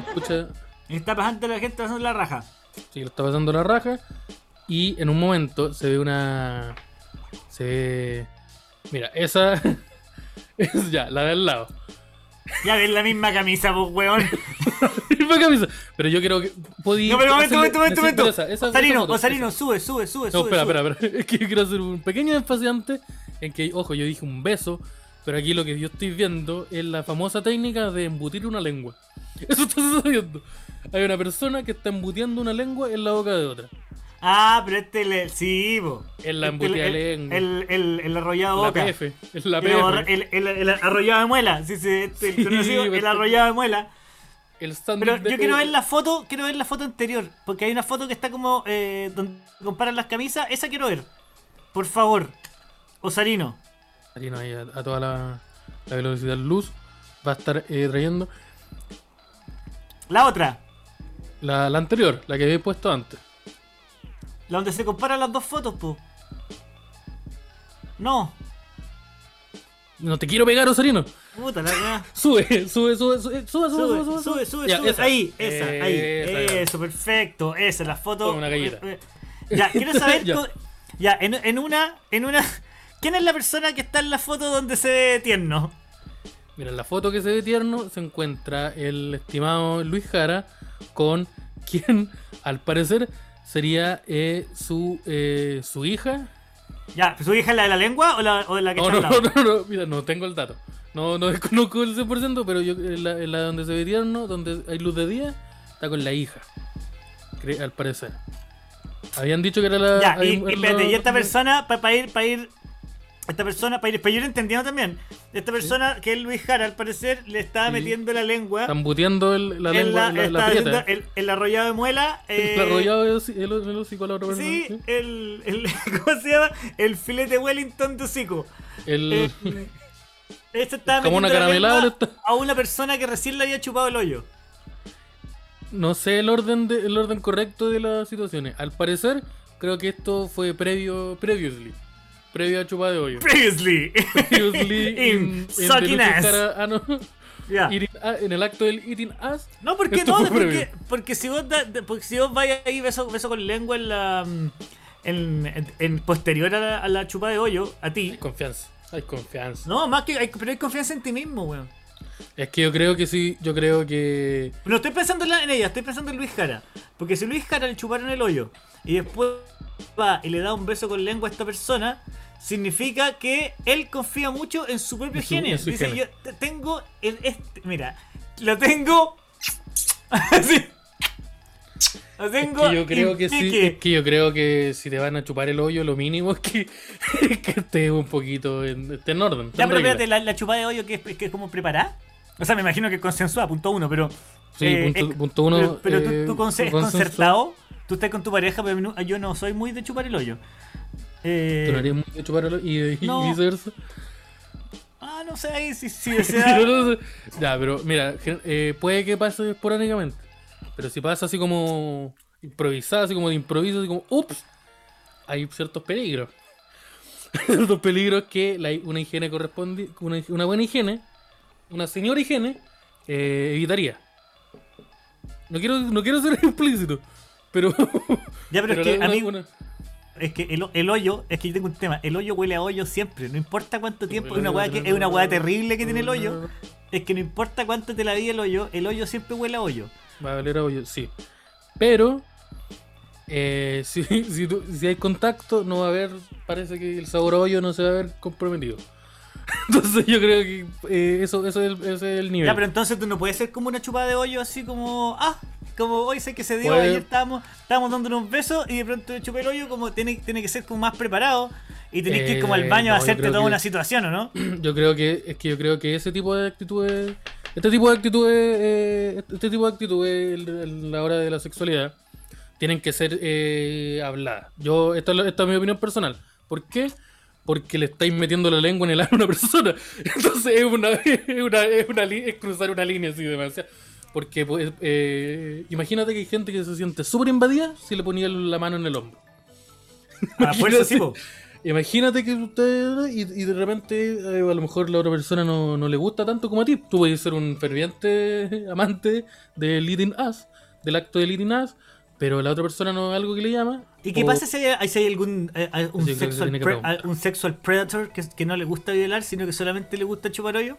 Escucha, está pasando la gente pasando la raja. Sí, lo está pasando la raja. Y en un momento se ve una. Se ve. Mira, esa. Es ya, la de al lado. Ya ves la misma camisa, pues, weón. Misma camisa. Pero yo creo que podía. No, pero momento, momento, momento, momento. Osarino, Osarino, sube, sube, sube, No, sube. espera, sube. espera, espera. Es que yo quiero hacer un pequeño énfasis antes en que, ojo, yo dije un beso, pero aquí lo que yo estoy viendo es la famosa técnica de embutir una lengua. Eso está sucediendo. Hay una persona que está embutiendo una lengua en la boca de otra. Ah, pero este le. Sí, po. Es la Este, embutida el, lengua. el, el, el arrollado La boca. PF. La El, PF. el, el, arrollado de muela. Sí, sí, este, el Sí, conocido, el pues, arrollado de muela. El Pero yo quiero ver la foto, quiero ver la foto anterior, porque hay una foto que está como eh, donde comparan las camisas, esa quiero ver. Por favor, Osarino. Marino ahí a, a toda la, la velocidad luz va a estar eh, trayendo La otra, la, la anterior, la que había puesto antes. la donde se comparan las dos fotos, po. No, No te quiero pegar, Osarino. puta la. Sube, sube, sube, sube, sube, sube, Sube, sube, sube, sube, Ya, sube. esa. Ahí, esa, ahí. Esa. Eso, perfecto. Esa, la foto. Una galleta. Eh, eh, Ya, quiero saber. Ya, en, en una. En una. ¿Quién es la persona que está en la foto donde se ve tierno? Mira, en la foto que se ve tierno se encuentra el estimado Luis Jara con quien al parecer sería eh, su, eh, su hija. Ya, ¿su hija es la de la lengua o la, o la que No, está no, no, no, no, mira, no tengo el dato. No, no desconozco el 100%, pero yo en la, en la donde se ve tierno, donde hay luz de día, está con la hija. Al parecer. Habían dicho que era la. Ya, y, y espérate, y esta la- persona, para ir, para ir. Esta persona, para ir, para ir entendiendo también. Esta persona, que es Luis Jara, al parecer, le estaba Sí. metiendo la lengua. Están el- la en lengua, la, la, estaba prieta. haciendo el, el arrollado de muela. eh, el arrollado del hoci- el, el hocico a la otra persona, Sí, ¿sí? el, el. ¿Cómo se llama? El filete Wellington de hocico. El, Eh, este estaba Como una metiendo la lengua le está- a una persona que recién le había chupado el hoyo. No sé el orden de, el orden correcto de las situaciones. Al parecer, creo que esto fue previo, previously. Previo a chupa de hoyo. Previously. Previously In the sucking ass. Ah, no. Eating- ah, en el acto del eating ass. No, ¿por qué Esto no? Porque, porque si vos da- porque si vos vais ahí beso, beso con lengua en la en, en- en posterior a la, a la chupa de hoyo, a Hay ti. confianza. Hay confianza. No, más que hay, pero hay confianza en ti mismo, weón. Es que yo creo que sí. Yo creo que. No estoy pensando en, la- en ella, estoy pensando en Luis Jara. Porque si Luis Jara le chuparon el hoyo y después va y le da un beso con lengua a esta persona, significa que él confía mucho en su propio su Dice, yo te- tengo el este. Mira, Lo tengo. Así. Lo tengo. Es que yo creo que sí, es que yo creo que si te van a chupar el hoyo, lo mínimo es que, que esté un poquito en, esté en orden. Ya, pero espérate, la, la chupada de hoyo que es, que es como preparada. O sea, me imagino que consensuada, punto uno, pero. Sí, eh, punto, uno. Pero, pero tú, eh, tú consenso. concertado, tú estás con tu pareja, pero yo no soy muy de chupar el hoyo. Eh, ¿Tú no harías muy de chupar el hoyo y, y no. viceversa? ah, no sé, ahí sí, sí, o sea, ya, pero mira, eh, puede que pase esporádicamente. Pero si pasa así como improvisado, así como de improviso, así como, ups, hay ciertos peligros. ciertos peligros que la- una higiene corresponde, una, una buena higiene, una señora higiene, eh, evitaría. No quiero, no quiero ser explícito, pero. Ya, pero es que una- a mí, una- es que el, el hoyo, es que yo tengo un tema, el hoyo huele a hoyo siempre, no importa cuánto tiempo, es una weá que es una no, terrible que tiene el hoyo, es que no importa cuánto te la di el hoyo, el hoyo siempre huele a hoyo. Va a valer a hoyo, sí. Pero, eh, si, si, si hay contacto, no va a haber, parece que el sabor a hoyo no se va a ver comprometido. Entonces yo creo que eh, eso, eso es el, ese es el nivel. Ya, pero entonces tú no puedes ser como una chupada de hoyo así como, ah, como hoy sé que se dio, Puede- ayer estábamos, estábamos dándonos besos y de pronto chupé el hoyo, como tiene, tiene que ser como más preparado y tenés que ir como al Eh, baño a no, yo hacerte toda que- una situación, ¿o no? Yo creo que es que yo creo que ese tipo de actitudes, este tipo de actitudes, eh, este tipo de actitudes en- la hora de la sexualidad tienen que ser eh, habladas. Yo esta, esta es mi opinión personal. ¿Por qué? Porque le estáis metiendo la lengua en el ano a una persona. Entonces es una, es una, es una es cruzar una línea así demasiado. Porque pues, eh, imagínate que hay gente que se siente súper invadida si le ponía la mano en el hombro. A fuerza sí, po. Imagínate que usted y, y de repente eh, a lo mejor la otra persona no, no le gusta tanto como a ti. Tú puedes ser un ferviente amante del leading us, del acto de leading us, pero la otra persona no es algo que le llama. ¿Y qué o- pasa si hay, si hay algún eh, un, Sí, que sexual que a- un sexual predator que, que no le gusta violar, sino que solamente le gusta chupar hoyo?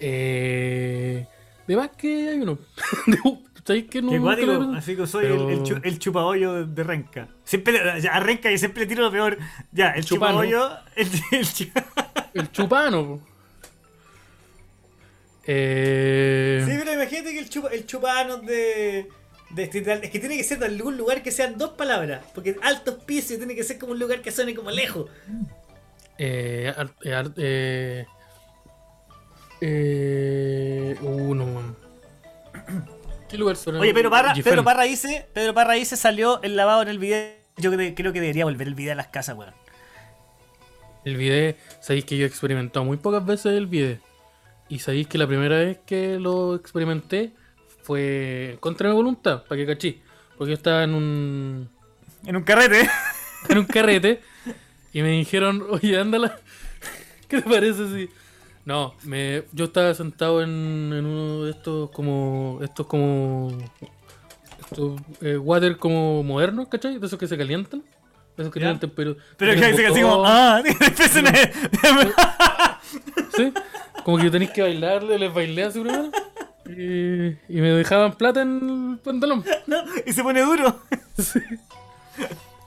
Eh, de más que hay uno. ¿Sabes que no? Cuático, he así que soy pero- el, el, chu- el chupa hoyo de, de Renca. Siempre, ya, a Renca y siempre le tiro lo peor. Ya, el chupa Chupano. hoyo, el, el El chupano. Eh, Sí, pero imagínate que el, chupa, el chupano de, de este- Es que tiene que ser de algún lugar que sean dos palabras. Porque altos pisos tiene que ser como un lugar que suene como lejos. Eh, ar- eh, ar- eh, eh, uno, weón. ¿Qué lugar suena? Oye, Pedro Parra. Pedro Parra dice, Pedro Parra dice salió el lavado en el video. Yo cre- creo que debería volver el video a las casas, weón. El video, sabéis que yo he experimentado muy pocas veces el video. Y sabéis que la primera vez que lo experimenté fue contra mi voluntad, para que cachí. Porque yo estaba en un, En un carrete. en un carrete y me dijeron, oye, ándala, ¿qué te parece si...? No, me, yo estaba sentado en, en uno de estos como... Estos como... Estos eh, water como modernos, ¿cachai? De esos que se calientan. De esos que Ya. tienen pero Pero que dice así como, ah, empiezan a- Sí, como que tenéis que bailarle, les bailé así primero. Y, y me dejaban plata en el pantalón. No, y se pone duro.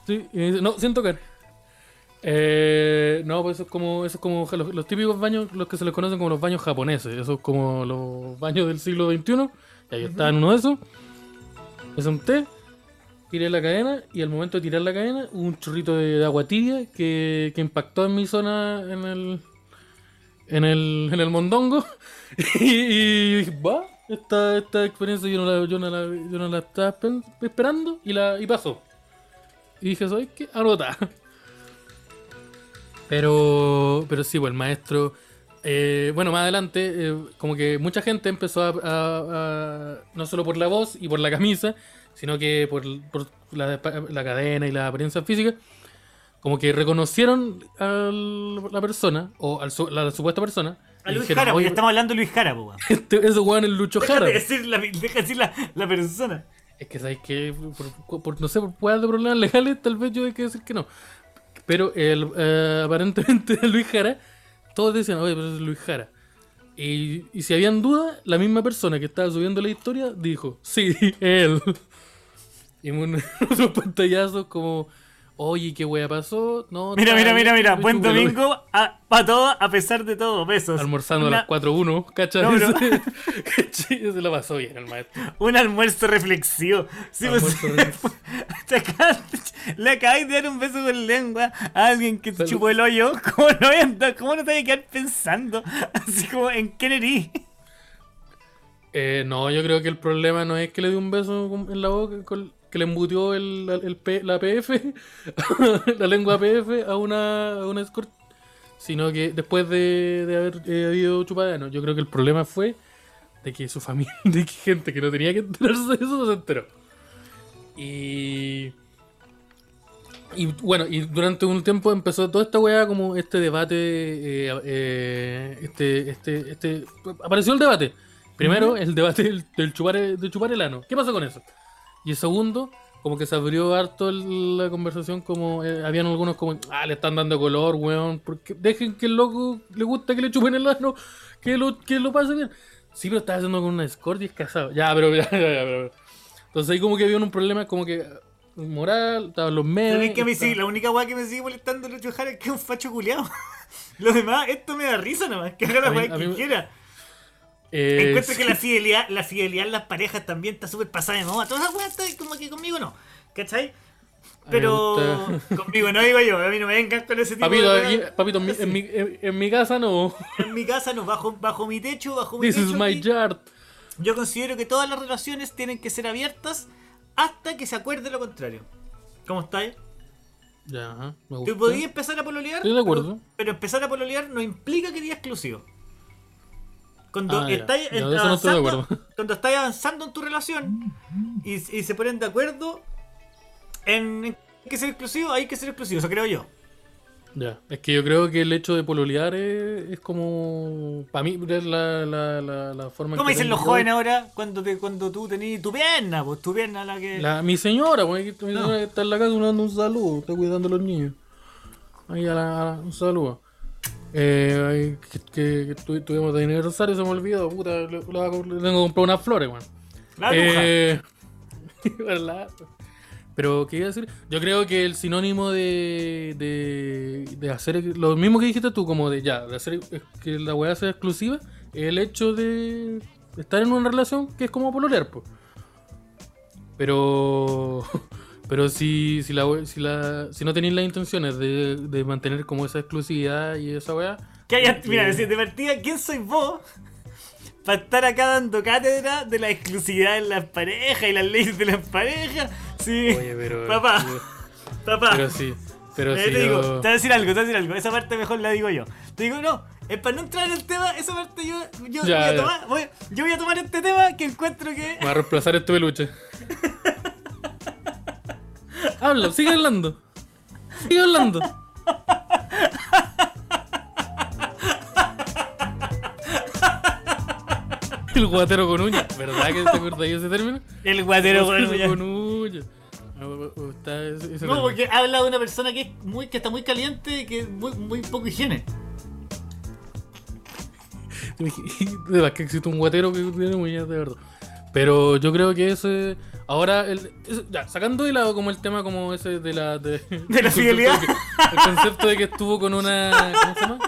Sí, y me dice, no, sin tocar. Eh, no, pues eso es como, eso es como los, los típicos baños, los que se les conocen como los baños japoneses. Eso es como los baños del siglo XXI. Y ahí estaba en uno de esos. Me senté, tiré la cadena y al momento de tirar la cadena hubo un chorrito de, de agua tibia que, que impactó en mi zona en el, en el, en el mondongo. y, dije, va, esta, esta experiencia yo no la, yo no la, yo no la estaba esper- esperando y, la, y pasó. Y dije, ¿sabes qué? Anota. Pero, pero sí, pues el maestro. eh, bueno, más adelante, eh, como que mucha gente empezó a, a- a- No solo por la voz y por la camisa, sino que por, por la, la cadena y la apariencia física. Como que reconocieron a la persona, o a la, supuesta persona. A Luis dijeron, Jara, porque "Oye, estamos hablando de Luis Jara, po, este- ese weón es Lucho Jara. decir la, deja de decir la, la persona. Es que sabéis que, por, por- no sé, por de problemas legales, tal vez yo hay que decir que no. Pero el, eh, aparentemente Luis Jara, todos decían, oye, pero es Luis Jara. Y, y si habían dudas, la misma persona que estaba subiendo la historia dijo, sí, él. Y un- unos pantallazos como, Oye, ¿qué wea pasó? No, Mira, mira, mira, mira. Buen domingo para todo, a pesar de todo. Besos. Almorzando a las 4.1, ¿cachai? No, pero-. Se la pasó bien el maestro. Un almuerzo reflexivo. Sí, pues, Almuerzo reflexivo. te acabas- le acabáis de dar un beso con lengua a alguien que te chupó el hoyo. ¿Cómo no, voy a andar- cómo no te voy a quedar pensando? Así como en qué. Eh, no, yo creo que el problema no es que le dio un beso en la boca, con- que le embutió el, el la PF, la lengua PF a una, a una escort, sino que después de, de haber eh, habido chupada, no, yo creo que el problema fue de que su familia, de que gente que no tenía que enterarse de eso se enteró. Y. Y bueno, y durante un tiempo empezó toda esta weá como este debate, eh, eh, este, este, este, apareció el debate. Primero, el debate del, del chupar, el- de chupar el ano. ¿Qué pasó con eso? Y el segundo, como que se abrió harto el- la conversación, como eh, habían algunos como, ah, le están dando color, weón, porque dejen que el loco le gusta que le chupen el ano, que lo, que lo pase bien. Sí, pero estaba haciendo con una escort y es casado. Ya, pero, ya, ya, ya, pero- Entonces ahí como que había un problema, como que moral, estaban los memes. ¿Sabes que me estaba- sigue? La única weá que me sigue molestando de Lucho Jara es que es un facho culeado. Lo demás, esto me da risa nomás. Que haga la weá que mí- quiera. Eh, Encuentro que la fidelidad, la fidelidad en las parejas también está súper pasada de moda. Todas esas como que conmigo no. ¿Cachai? Pero conmigo no digo yo, a mí no me vengan con ese tipo Papito, de papito, en mi, en, mi, en- mi casa no. En mi casa no, bajo, bajo mi techo, bajo mi This techo. is my yard. Yo considero que todas las relaciones tienen que ser abiertas hasta que se acuerde lo contrario. ¿Cómo estáis? Ya, me Tú gusta. podías empezar a pololear, Estoy de acuerdo. Pero, pero empezar a pololear no implica que sea exclusivo. Cuando Ah, estáis no avanzando, cuando estáis avanzando en tu relación y, y se ponen de acuerdo en, en que ser exclusivo, hay que ser exclusivo, eso creo yo. Ya, es que yo creo que el hecho de pololear es, es como. Para mí, es la, la, la, la forma ¿Cómo que dicen los jóvenes ahora cuando te, cuando tú tenías tu pierna, pues tu pierna la que. La, mi señora, pues, mi No. señora está en la casa dando un saludo, está cuidando a los niños. Ahí a la, a la- un saludo. Eh, que, que, que tu- tuvimos de aniversario, se me olvidó, puta, le, tengo que comprar unas flores, weón. La aguja. Eh, ¿verdad? Pero, ¿qué iba a decir? Yo creo que el sinónimo de, de, de hacer lo mismo que dijiste tú, como de ya, de hacer que la weá sea exclusiva, es el hecho de estar en una relación que es como pololear, pues. Pero, pero si, si, la, si, la, si no tenéis las intenciones de, de mantener como esa exclusividad y esa weá, Que haya- mira, decir, de partida, ¿quién sois vos? Para estar acá dando cátedra de la exclusividad en las parejas y las leyes de las parejas. Sí. Oye, pero. Papá, papá. Pero sí. Pero Eh, sí. te digo, yo- te voy a decir algo, te voy a decir algo. Esa parte mejor la digo yo. Te digo, no, es para no entrar en el tema, esa parte yo, yo, Ya, voy, a tomar, voy- yo voy a tomar este tema que encuentro que. Me va a reemplazar este peluche. Habla, sigue hablando. Sigue hablando. El guatero con uñas. ¿Verdad que te acordáis de ese término? El guatero bueno, ya. con uñas. Ah, o- o está ese- ese No, porque habla de una persona que es muy, que está muy caliente y que es muy, muy poco higiene. De verdad que existe un guatero que tiene uñas de verdad. Pero yo creo que ese. Ahora, el, ya, sacando de lado como el tema como ese de la. De, De la fidelidad. de que- el concepto de que estuvo con una. ¿Cómo se llama?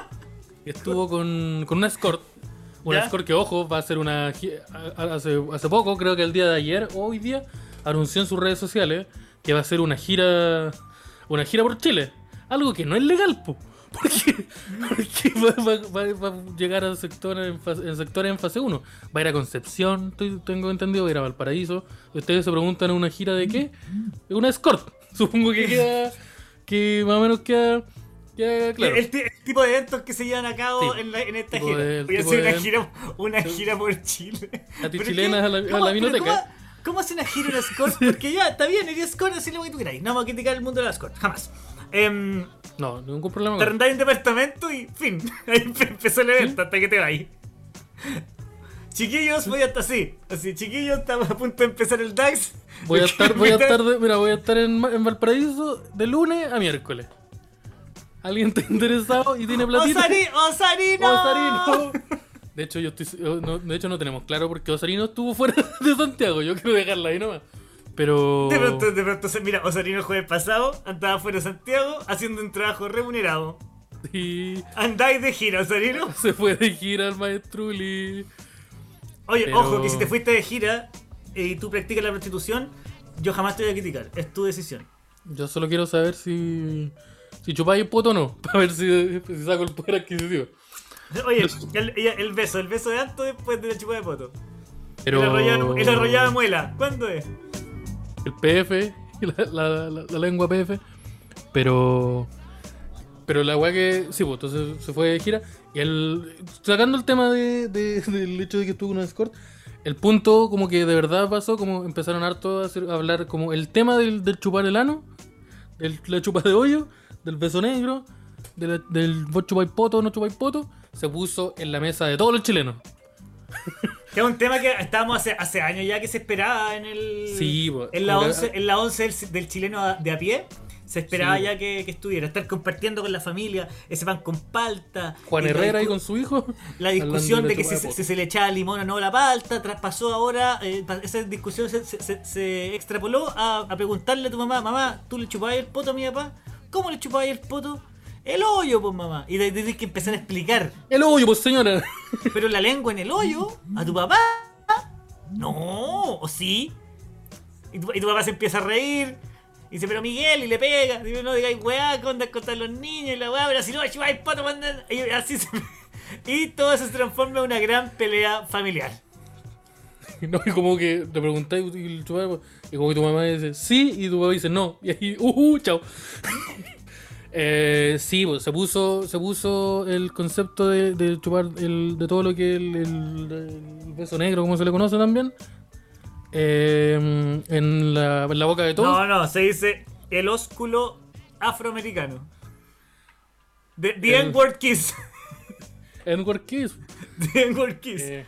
Estuvo con, con una escort. Una ¿Ya? escort que, ojo, va a ser una. Hace, hace poco, creo que el día de ayer o hoy día, anunció en sus redes sociales que va a ser una gira. Una gira por Chile. Algo que no es legal, po. Porque, porque va, va- va- a llegar a sectores en, fase, en sectores en fase 1. Va a ir a Concepción, estoy- tengo entendido, va a ir a Valparaíso. Ustedes se preguntan una gira de qué? De una escort. Supongo que queda. que más o menos queda. queda claro. El, el tipo de eventos que se llevan a cabo Sí. en, la- en esta gira. de- Voy a hacer una gira, una gira por Chile. A ti chilenas a la- a ¿Cómo- la vinoteca. ¿Cómo, hace una gira en escort? Porque ya, está bien, eres escort, así lo que tú queráis. No vamos a criticar el mundo de la escort, jamás. Em, No, ningún problema. te arrendáis un departamento y fin. Ahí empe- empezó el evento hasta que te vais. Chiquillos, voy hasta así. Así, chiquillos, estamos a punto de empezar el DAX. Voy a estar, voy a estar, de- mira, voy a estar en, en Valparaíso de lunes a miércoles. ¿Alguien está interesado y tiene platita? ¡Osari- ¡Osarino! Osarino. De hecho, yo estoy, no, de hecho no tenemos claro porque Osarino estuvo fuera de Santiago. Yo quiero dejarla ahí nomás. Pero. De pronto, de pronto, mira, Osarino el jueves pasado andaba fuera de Santiago haciendo un trabajo remunerado. Y Andáis de gira, Osarino. se fue de gira al maestruli. Oye, Pero- ojo, que si te fuiste de gira eh, y tú practicas la prostitución, yo jamás te voy a criticar. Es tu decisión. Yo solo quiero saber si. Si chupáis el poto o no. Para ver si, si saco el poder adquisitivo. Oye, el, beso, el beso de alto después de la chupa de poto. Pero. El arrollado, el arrollado de muela. ¿Cuándo es? El PF, la, lengua PF. Pero. Pero la weá que. Sí, pues entonces se fue de gira. Y el. Sacando el tema de, de- del hecho de que estuvo en un escort. El punto, como que de verdad pasó, como empezaron harto a, hablar, como el tema del, chupar el ano, del, la chupa de hoyo, del beso negro, del vos chupáis poto no chupáis poto, se puso en la mesa de todos los chilenos. Que es un tema que estábamos hace, hace años ya que se esperaba en el. Sí, en la Como que- 11, en la 11 del, del chileno de a pie. Se esperaba Sí. ya que, que estuviera, estar compartiendo con la familia, ese pan con palta. Juan Herrera ahí con su hijo. La discusión de que si se le echaba limón o no a la palta, traspasó ahora, eh, esa discusión se, se- se- se extrapoló a, a preguntarle a tu mamá, mamá, ¿tú le chupabas el poto a mi papá? ¿Cómo le chupabas el poto? El hoyo, pues mamá. Y tienes que empezar a explicar. El hoyo, pues señora. Pero la lengua en el hoyo, a tu papá. No, o sí. Y tu, y tu papá se empieza a reír. Y dice, pero Miguel, y le pega. Dice, no digáis weá, onda contra los niños y la weá, pero si no, chupáis poto, mandan. Y así se. Y todo eso se transforma en una gran pelea familiar. No, y como que te preguntáis y, chupar, y como que tu mamá dice sí y tu papá dice no. Y ahí, uh, uh chao. Eh, sí, pues se puso, se puso el concepto de, de chupar el, de todo lo que es el, el- el beso negro, como se le conoce también, eh, en, la, en la boca de todos. No, no, se dice el ósculo afroamericano. The, the N-word kiss. En Work Kiss. The N-word kiss. Eh,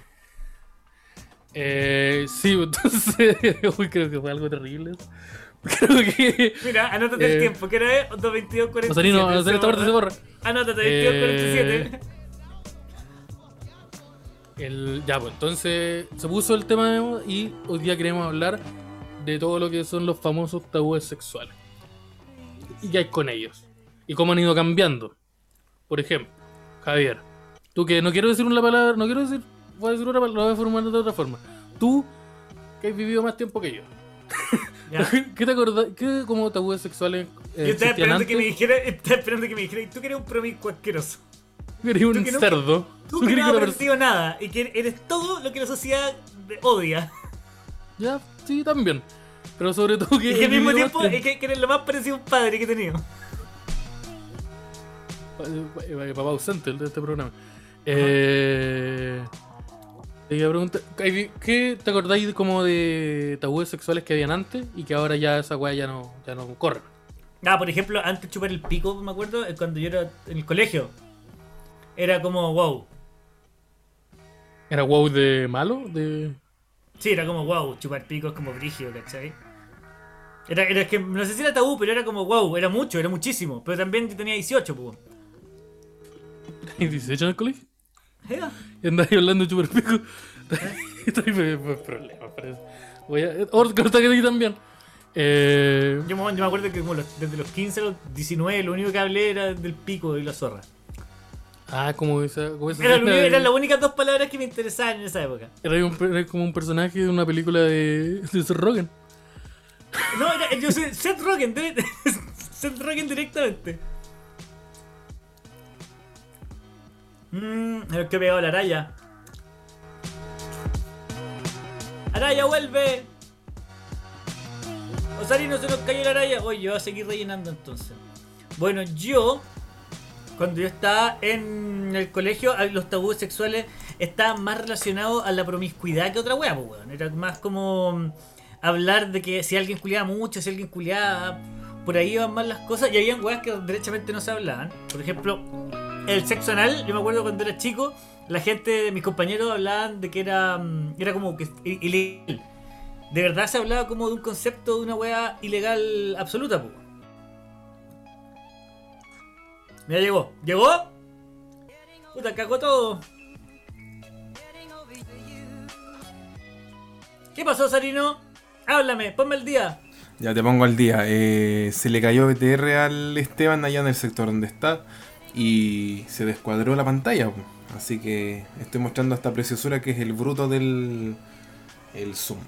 eh, sí, entonces, uy, creo que fue algo terrible. eso. Creo que... Mira, anótate eh, el tiempo, que era 222 47. Osarino, Osarino, esta parte se borra. Anótate, Eh, 22 El, ya, pues entonces se puso el tema de moda y hoy día queremos hablar de todo lo que son los famosos tabúes sexuales. Y qué hay con ellos. Y cómo han ido cambiando. Por ejemplo, Javier, tú que no quiero decir una palabra, no quiero decir, voy a decir una palabra, lo voy a formar de otra forma. Tú, que has vivido más tiempo que yo. Ya. ¿Qué te acordás? ¿Qué como tabúes sexuales eh, Yo estaba esperando que me dijera, estaba esperando que me dijera, y tú que eres un promiscuo asqueroso. Eres un tú que no- cerdo. Tú Tú que no has aprendido nada y que eres todo lo que la sociedad odia. Ya, sí, también. Pero sobre todo que. Y que al mismo tiempo es que, que eres lo más parecido a un padre que he tenido. tiempo. Eh, eh, Papá ausente el de este programa. Eh. Te iba a preguntar, ¿qué te acordáis de como de tabúes sexuales que habían antes y que ahora ya esa weá ya no, ya no corre? Ah, por ejemplo, antes chupar el pico, me acuerdo, eh, cuando yo era en el colegio. Era como, wow. ¿Era wow de malo? De... Sí, era como, wow, chupar pico es como brígido, ¿cachai? Era, era que, no sé si era tabú, pero era como, wow, era mucho, era muchísimo. Pero también tenía 18, pues. ¿Y 18 en el colegio? Era. Y andáis hablando chupar pico. Estoy en problemas, parece. Voy a. Corta que aquí también. Eh. Yo, me- yo me acuerdo que como los- desde los 15 a los 19 lo único que hablé era del pico y la zorra. Ah, como esa. Como esa Era lo escena único- de- eran las únicas dos palabras que me interesaban en esa época. Era, un- era como un personaje de una película de, de Seth Rogen. No, era, yo soy Seth Rogen, Seth Rogen directamente. Mmm, el que ha pegado la araya. ¡Araya, vuelve! Osarino se nos cayó la araya. Oye, yo voy a seguir rellenando entonces. Bueno, yo, cuando yo estaba en el colegio, los tabúes sexuales estaban más relacionados a la promiscuidad que otra wea, pues, weón. Era más como mm, hablar de que si alguien culiaba mucho, si alguien culiaba, por ahí iban más las cosas. Y habían weas que derechamente no se hablaban. Por ejemplo, el sexo anal, yo me acuerdo cuando era chico, la gente, mis compañeros hablaban de que era, mm, era como que ilegal. De verdad se hablaba como de un concepto de una wea ilegal absoluta, pues. Mira, llegó. ¿Llegó? Puta, cagó todo. ¿Qué pasó, Sarino? Háblame, ponme el día. Ya te pongo al día. Eh, se le cayó BTR al Esteban allá en el sector donde está y se descuadró la pantalla. Así que estoy mostrando esta preciosura que es el bruto del el zoom.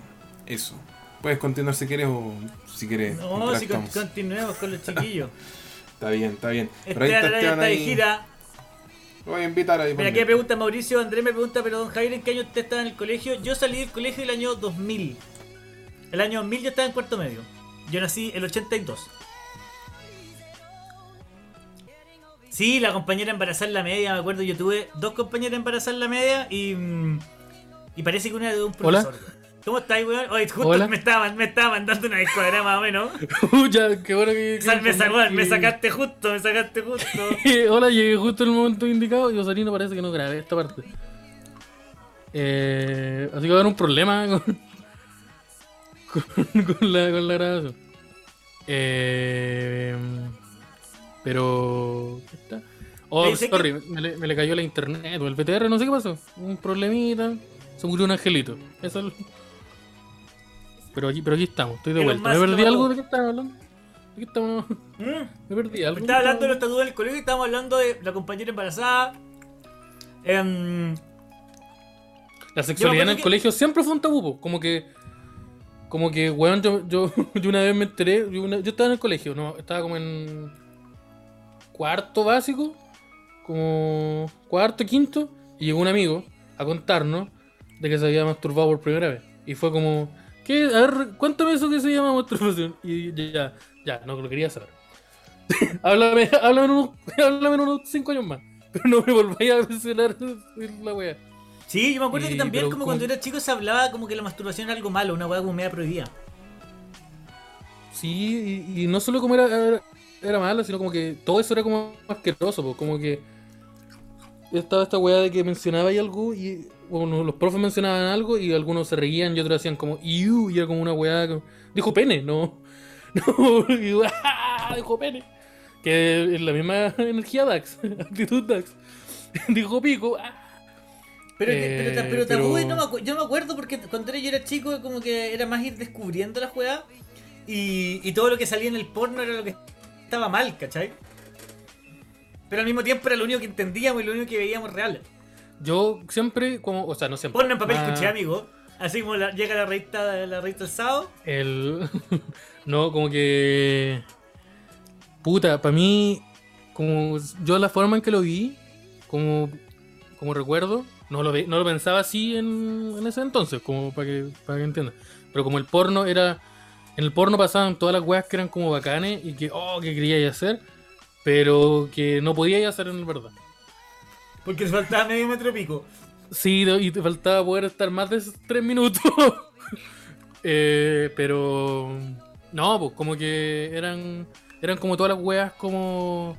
Eso. Puedes continuar si quieres o si quieres. No, si con- continuemos con los chiquillos. Está bien, está bien. Pero ahí está está de gira. Lo voy a invitar ahí. Mira, aquí me pregunta Mauricio, Andrés me pregunta, pero don Javier, ¿en qué año usted estaba en el colegio? Yo salí del colegio el año 2000. El año 2000 yo estaba en cuarto medio. Yo nací el 82. Sí, la compañera embarazada en la media, me acuerdo, yo tuve dos compañeras embarazadas en la media y... Y parece que una de un Hola. profesor. ¿Cómo estáis, weón? Oye, justo Hola. me estaba, me estaba mandando una escuadra más o menos. ya, qué bueno que. O sea, me, sacó- me que- sacaste justo, me sacaste justo. Hola, llegué justo en el momento indicado y Osarino parece que no grabé esta parte. Eh, así que va a haber un problema con, con, con la, con la grabación. Eh, pero. ¿qué está? Oh, sorry, me, le, me le cayó la internet o el BTR, no sé qué pasó. Un problemita. Se murió un angelito. Eso es Pero aquí, pero aquí estamos, estoy de Elon vuelta. ¿Me perdí algo de qué estamos hablando? ¿De qué estamos? ¿Mm? Me perdí algo. Estaba hablando de los tatuajes del colegio y estábamos hablando de la compañera embarazada. Em, La sexualidad en el que- colegio siempre fue un tabú, como que, como que, weón, yo, yo, yo una vez me enteré, yo, una- yo estaba en el colegio, no, estaba como en cuarto básico, como cuarto, quinto, y llegó un amigo a contarnos de que se había masturbado por primera vez. Y fue como, ¿qué? A ver, cuéntame eso que se llama masturbación. Y ya, ya, no lo quería saber. háblame, háblame, en unos, háblame en unos cinco años más. Pero no me volváis a mencionar la wea. sí, yo me acuerdo Y- que también pero como cuando era chico se hablaba como que la masturbación era algo malo, una weá como media prohibida. Sí, y, y no solo como era, era, malo, sino como que todo eso era como asqueroso, po, como que estaba esta weá de que mencionaba y algo y bueno, los profes mencionaban algo y algunos se reían y otros hacían como iu y era como una weá que- dijo pene, no, no, y, ¡ah! dijo pene, que es la misma energía Dax, actitud Dax, dijo pico, ¡ah! Pero, Eh, pero, pero tabú, pero- no me acu- yo no me acuerdo porque cuando yo era chico como que era más ir descubriendo las weas y, y todo lo que salía en el porno era lo que estaba mal, ¿cachai? Pero al mismo tiempo era lo único que entendíamos y lo único que veíamos real. yo siempre, como, o sea, no siempre, Porno en papel más- cuché, amigo. Así como la- llega la revista, la revista el sábado. El. no, como que. Puta, para mí. Como yo la forma en que lo vi, como, como recuerdo, no lo, ve- no lo pensaba así en, en ese entonces, como para que, para que entiendan. Pero como el porno era. En el porno pasaban todas las weas que eran como bacanes y que, oh, que quería hacer, pero que no podía hacer en verdad. Porque faltaba medio metro pico. Sí, y te faltaba poder estar más de tres minutos. Eh, pero. No, pues como que eran. Eran como todas las weas como.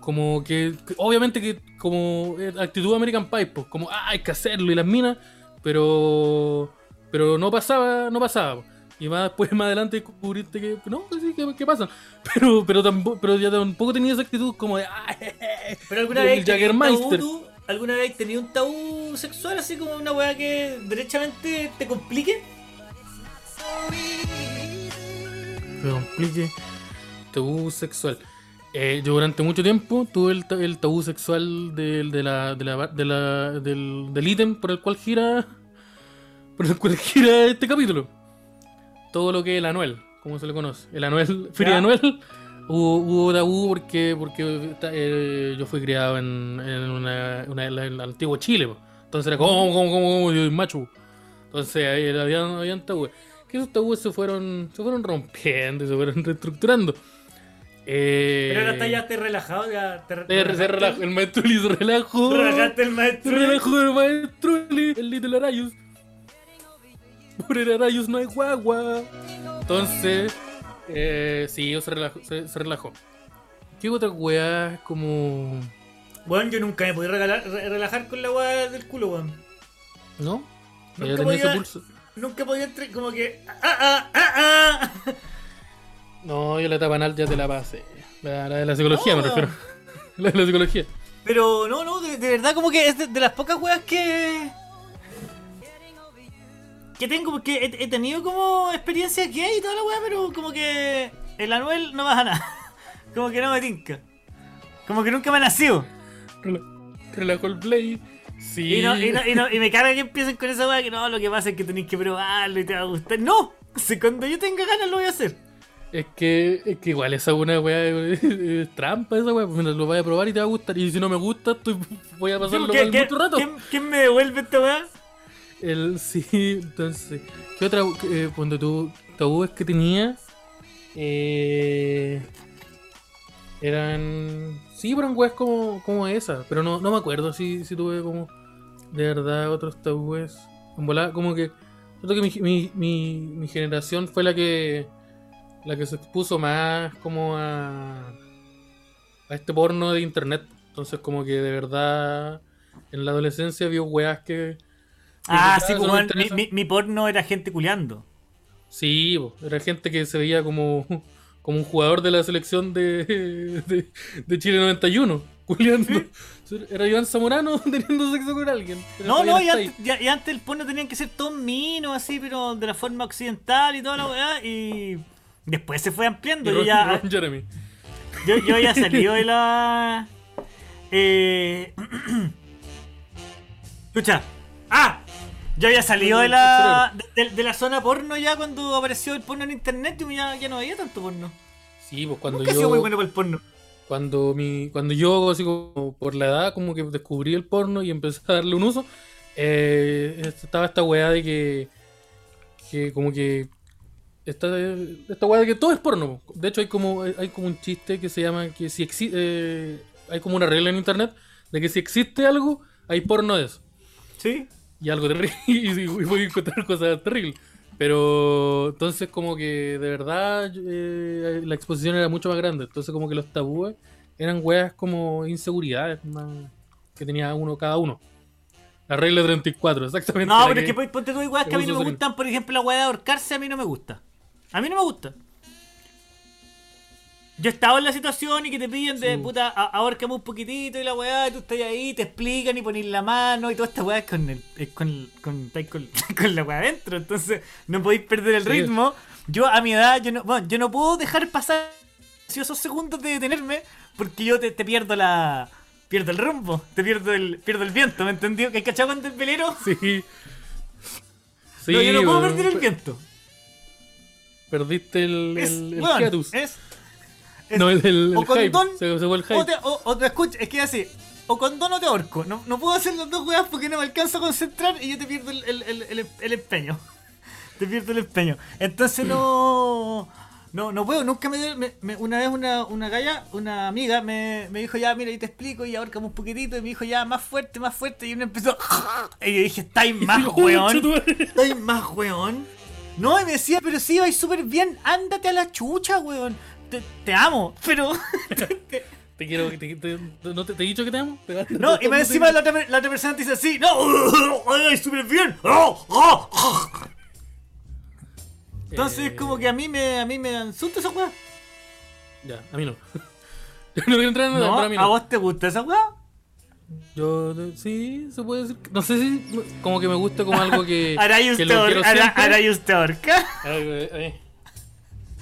Como que. que- obviamente que como eh, actitud American Pie, pues como ah, hay que hacerlo y las minas. Pero. Pero no pasaba, no pasaba. Y más después, más adelante descubriste que. No, que sí, que, que pasa. Pero, pero tampoco, pero ya tampoco tenía esa actitud como de. "Ah, Pero alguna vez tú? ¿Alguna vez tenido un tabú sexual así como una weá que derechamente te complique? me complique. Tabú sexual. Eh, yo durante mucho tiempo tuve el, ta- el tabú sexual del, de la, de la- de la- del, del ítem por el cual gira. Por el cual gira este capítulo. Todo lo que es el anuel, como se le conoce. El anuel, feria Ya. anuel. Hubo, hubo tabú porque, porque eh, yo fui criado en, en una, una- en el antiguo Chile. po. Entonces era como, como, como, como, yo soy macho. Entonces ahí había, habían tabúes. Que esos tabúes se fueron, se fueron rompiendo se fueron reestructurando. Eh, Pero ahora está ya te relajado, ya te, relajaste. relajó, el maestro Lee se relajó. Relajaste el maestro. relajó el maestro Lee, el Little Arayus. Por el Arayus no hay guagua. Entonces, eh, sí, se relajó, se, se relajó. ¿Qué otra weá como. Bueno, yo nunca me podía regalar- re- relajar con la weá del culo, weón. ¿No? Nunca Ya tenía ese podía- pulso. Nunca podía entrar como que. ¡Ah, ah, ah, ah! No, yo la etapa anal ya te la pasé. La, la de la psicología me refiero. La de la psicología. Pero no, no, de, de verdad como que es de, de las pocas weas que. Que tengo, porque he, he tenido como experiencias gay y toda la weá, pero como que el Anuel no baja nada. Como que no me tinca. Como que nunca me ha nacido. Rela- Relajo el Play. Sí. Y, no, y, no- y no- y me carga que empiecen con esa weá que no, lo que pasa es que tenéis que probarlo y te va a gustar. No, si cuando yo tenga ganas lo voy a hacer. Es que, es que igual esa una weá es, trampa esa weá. Pues lo voy a probar y te va a gustar. Y si no me gusta, estoy, voy a pasarlo ¿Qué- mal qué- mucho rato. ¿quién, quién me devuelve esta weá? El, sí, entonces. ¿Qué otra? Eh, cuando tú. Tabúes que tenía. Eh, eran. Sí, eran weas como, como esa. Pero no, no me acuerdo si, si tuve como. De verdad, otros tabúes. En volada, como que. Que mi, mi, mi, mi generación fue la que. La que se expuso más como a. A este porno de internet. Entonces, como que de verdad. En la adolescencia vio weas que. Ah, sí, pues, weón, mi, interesa. mi- mi porno era gente culeando. Sí, po, era gente que se veía como, como un jugador de la selección de, de, de Chile 91, culiando. Era Iván Zamorano teniendo sexo con alguien. No, no, y antes, ya- y antes el porno tenían que ser todos minos, así, pero de la forma occidental y toda la weá. Y después se fue ampliando. Y Ron- ya, Ron Jeremy. yo, yo ya salido de la. Eh. Escucha. ¡Ah! Yo había salido de la, de, de la zona porno ya cuando apareció el porno en internet. Yo ya, ya no veía tanto porno. Sí, pues cuando Nunca he sido muy yo, bueno para el porno. cuando mi, cuando yo así como por la edad como que descubrí el porno y empecé a darle un uso, eh, estaba esta weá de que, que como que esta, esta weá de que todo es porno. po. De hecho hay como hay como un chiste que se llama que si existe hay como una regla en internet de que si existe algo hay porno de eso ¿Sí? Y algo terrible y, voy a encontrar cosas terribles. Pero entonces como que de verdad eh, la exposición era mucho más grande. Entonces como que los tabúes eran weas como inseguridades más que tenía uno cada uno. La regla 34, exactamente. No, pero es que ponte tú hay weas que a mí que no me gustan. Por ejemplo, la weá de ahorcarse a mí no me gusta. A mí no me gusta. Yo estaba en la situación y que te piden de Sí. puta, a- ahórcame un poquitito y la weá, y tú estás ahí, te explican y pones la mano y toda esta weá es con, el, es con, con, con, con la weá adentro. Entonces no podéis perder el Sí. ritmo. Yo a mi edad, yo no, bueno, yo no puedo dejar pasar esos segundos de detenerme porque yo te, te pierdo la. Pierdo el rumbo, te pierdo el, pierdo el viento, ¿me entendió? ¿Que cachado cuando el velero? Sí. Sí, no, yo no puedo perder el viento. Perdiste el, Es, es- es- No, el, el, o condón, Se, se fue el hype. o te, o, o te escucha, es que así, o condón o te ahorco. No, no puedo hacer las dos weas porque no me alcanzo a concentrar y yo te pierdo el, el, el, empeño. te pierdo el empeño. Entonces no. No, no puedo, nunca me, dio- me- me- Una vez una, una galla, una amiga, me, me dijo ya, mira, y te explico, y ahorcamos un poquitito, y me dijo ya, más fuerte, más fuerte, y uno empezó. Y yo dije, estáis más weón. ¿Estáis más weón? No, y me decía, pero sí, vais súper bien, ándate a la chucha, weón. Te, te amo, pero. te- Te quiero, te, no te, he dicho que te amo. No, y más encima la otra, la otra persona te dice así, no, ay, súper bien. Oh, oh, oh. Entonces es Eh, como que a mí me, a mí me insulta esa weá. Ya, a mí no. Yo no quiero entrar en nada, No, pero a mí ¿a vos te gusta esa weá? Yo, de- sí, se puede decir. No sé si, como que me gusta como algo que. ¿Hará y que usted, lo quiero siempre.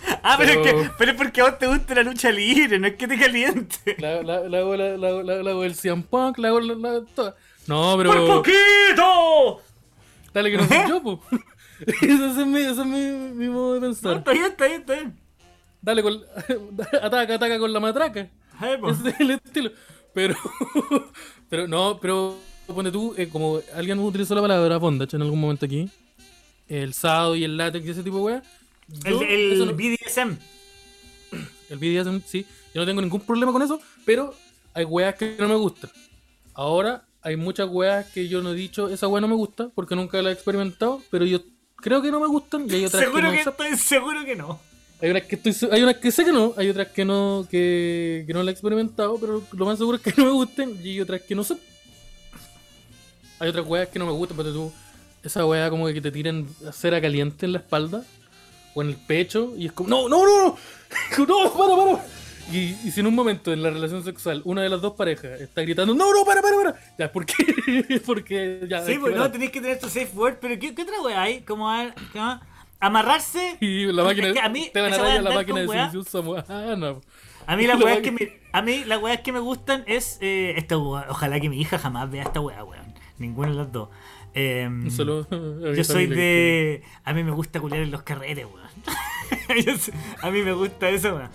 Ah, pero, Pero- es que, pero es porque a vos te gusta la lucha libre, no es que te caliente. La, la, la hago, la, la, la, la el CM Punk, la hago la, la- toda. No, ¡Por pero. poquito! Dale que no soy yo, po. ese es, mi, ese es mi, mi modo de No, pensar. está bien, está bien, está bien. Dale con. ataca, ataca con la matraca. Ese es el estilo. Pero. pero no, pero. Ponte tú, eh, como alguien utilizó la palabra bondage en algún momento aquí. El sábado y el látex y ese tipo de weá. El, yo el eso no- BDSM. El BDSM, sí. Yo no tengo ningún problema con eso, pero hay weas que no me gustan. Ahora, hay muchas weas que yo no he dicho, esa wea no me gusta, porque nunca la he experimentado, pero yo creo que no me gustan y hay otras Seguro que que, no. estoy seguro que no. Hay unas que estoy hay unas que sé que no, hay otras que no, que, que no la he experimentado, pero lo más seguro es que no me gusten y hay otras que no sé. Hay otras weas que no me gustan, pero tú, esa wea como que te tiran cera caliente en la espalda o en el pecho y es como, no, no, no, no, no, para, para. Y, y si en un momento en la relación sexual una de las dos parejas está gritando, no, no, para, para, para. Ya, ¿por qué? Porque ya. Sí, es pues no, tenéis que tener tu safe word, pero ¿qué, qué otra weá hay? Como a- como amarrarse. Y la máquina, Es que a mí, te van a rayar la máquina de selección samoana. A mí La weas máquina- que me, a mí las weas que me gustan es eh, esta wea- ojalá que mi hija jamás vea esta wea, weón. Ninguna de las dos. Eh, Un saludo yo soy de. A mí me gusta culiar en los carretes, weón. Yo a mí me gusta eso, weón.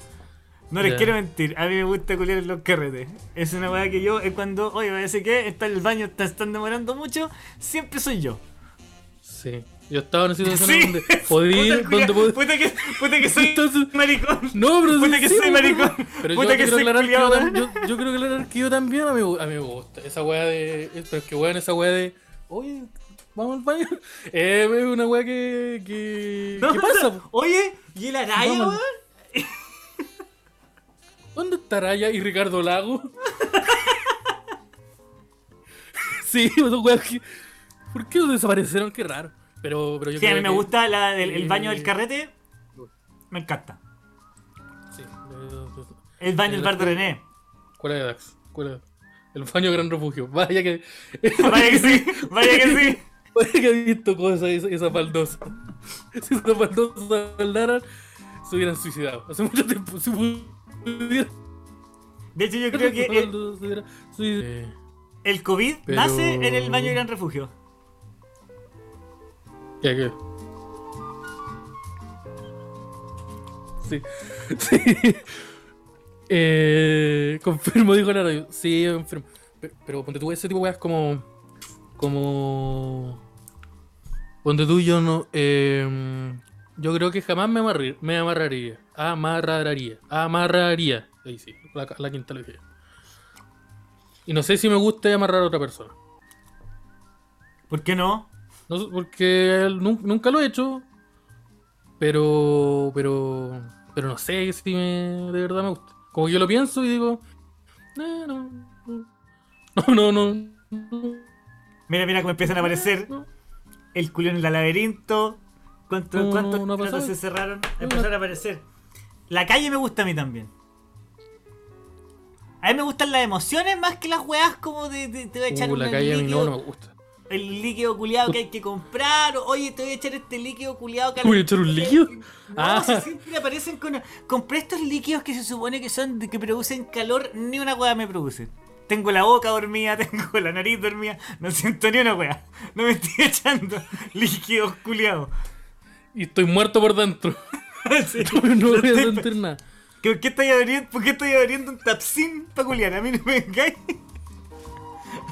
No les quiero mentir, a mí me gusta culiar en los carretes. Es una weá que yo, es cuando, oye, parece que está en el baño, está, están demorando mucho, siempre soy yo. que- Sí. Yo estaba en una situación Sí. donde podía ir, donde podía. puta que, puta que soy Entonces- maricón. No, pero Puta sí, que sí, soy maricón. Pero Puta yo que quiero soy aclarar que yo, yo, yo quiero aclarar que yo también a mí, a mí me gusta. Esa weá de. Pero es que weón, esa weá de. Oye, vamos al baño. Eh, es una weá que. que No, ¿Qué pasa? Oye, ¿y el araya, weón? ¿Dónde está Raya y Ricardo Lago? sí, esos weas que. ¿Por qué desaparecieron? Qué raro. Pero, pero yo Sí, a creo mí me que- gusta la del el baño del carrete. Me encanta. Sí. El baño del bar de René. ¿Cuál es Dax? ¿Cuál es? El baño Gran Refugio. Vaya que. Vaya que sí, vaya que sí. Vaya que he visto cosas esa, esa baldosa. Si esas baldosas hablaran, se hubieran suicidado. Hace mucho tiempo. Si pudieran. De hecho, yo creo que el. Eh, el COVID Pero- nace en el baño gran refugio. ¿Qué, qué? Sí. Sí. Eh, confirmo, dijo la radio. Sí, confirmo. Pero, pero ponte tú ese tipo de weas como. Como. Ponte tú, yo no. eh, yo creo que jamás me, amarri- me amarraría. Amarraría. Amarraría. Ahí sí, la, la quinta lo dije. Y no sé si me gusta amarrar a otra persona. ¿Por qué no? No porque nu- nunca lo he hecho. Pero. Pero. Pero no sé si me, de verdad me gusta. Como que yo lo pienso y digo. "Eh, no, no. No, no, Mira, mira cómo empiezan a aparecer no". el culión en el laberinto. ¿Cuántos No, se cerraron? Empezaron a aparecer. La calle me gusta a mí también. A mí me gustan las emociones más que las weas como de, te voy a echar Uh, un la calle a mí no me gusta. El líquido culiado que hay que comprar. Oye, te voy a echar este líquido culiado que ¿Voy a echar un líquido? No, Ah. si siempre aparecen con. Compré estos líquidos que se supone que son de que producen calor, ni una wea me produce. Tengo la boca dormida, tengo la nariz dormida, no siento ni una wea. No me estoy echando líquidos culiados. Y estoy muerto por dentro. Sí. no Lo voy a sentir nada. ¿Por qué estoy abriendo, por qué estoy abriendo un tapsin para culiar? A mí no me vengáis.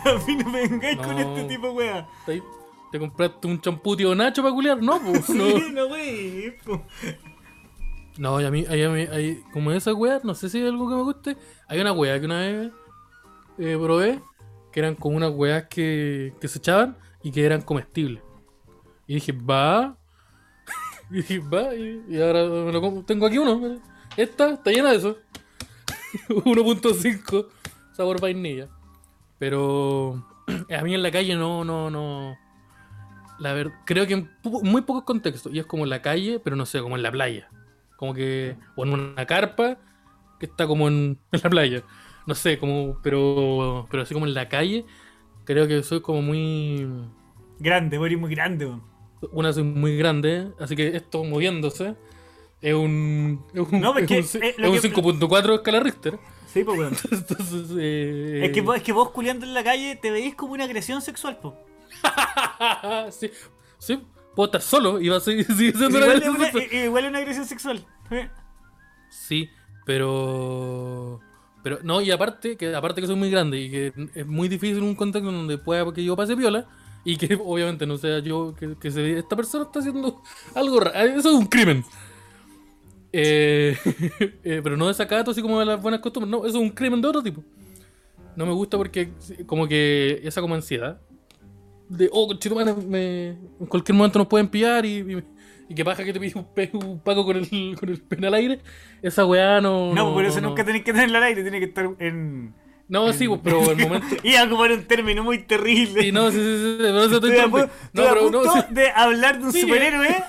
A mí no me vengáis con este tipo wea. ¿Te- ¿Te compraste un champú tío Nacho para culiar? No, pues. No. Sí, no, wey. No, y a mí, a mí- como esas weas, no sé si hay algo que me guste. Hay una wea que una vez eh, probé, que eran como unas weas que, que se echaban y que eran comestibles. Y dije, va. y dije, va. Y, y ahora me lo como. Tengo aquí uno. Esta está llena de eso. 1.5 sabor vainilla. Pero a mí en la calle no, no, no. La ver, creo que en muy pocos contextos. Y es como en la calle, pero no sé, como en la playa. Como que. O en una carpa que está como en, en la playa. No sé, como. Pero. Pero así como en la calle. Creo que soy como muy. Grande, muy grande. Una soy muy grande. Así que esto moviéndose. Es un. Es un, No, es que, un, eh, un que- 5.4 escala Richter. Sí, pues weón. Entonces. eh, Es que, vos, es que vos culiando en la calle te veis como una agresión sexual, po. sí, sí, puedo estar solo y va a seguir, siendo una Igual una, sexual. i- igual una agresión sexual. ¿eh? Sí, pero. Pero no, y aparte que aparte que soy muy grande y que es muy difícil un contexto donde pueda que yo pase viola y que obviamente no sea yo que, que se, esta persona está haciendo algo raro. Eso es un crimen. Eh, eh, pero no desacato así como de las buenas costumbres. No, eso es un crimen de otro tipo. No me gusta porque como que esa como ansiedad de, oh, conchetumare, me en cualquier momento nos pueden pillar y, y, y que paja que te pide un, pe- un paco con el, con el pene al aire. Esa weá no. No, por eso no. nunca tenéis que tenerla al aire, tiene que estar en. No, sí, pues, pero el momento. Iba a ocupar un término muy terrible. Sí, no, sí, sí, sí, pero eso Estoy a, estoy No, a pero punto no, sí. de hablar de un Sí. superhéroe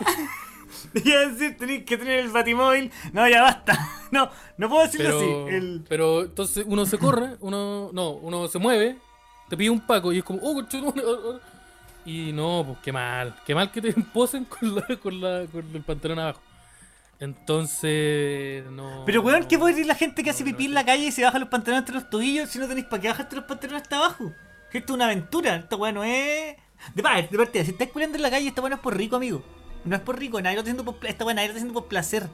Iba a decir, tenéis que tener el batimóvil. No, ya basta. No, no puedo decirlo Pero, así. El... pero entonces uno se corre, uno no, uno se mueve, te pide un paco y es como, oh, conchetumare", y no, pues qué mal, qué mal que te posen con, la, con, la, con el pantalón abajo. Entonces, no. Pero weón, ¿qué puede decir la gente que hace pipí en la calle y se baja los pantalones entre los tobillos si no tenéis para qué bajarte los pantalones hasta abajo? Que esto es una aventura, esta weón no es. De parte, de si estás culiando en la calle, esta weón no es por rico, amigo. No es por rico, nadie lo está haciendo por esta weón nadie lo está haciendo por placer.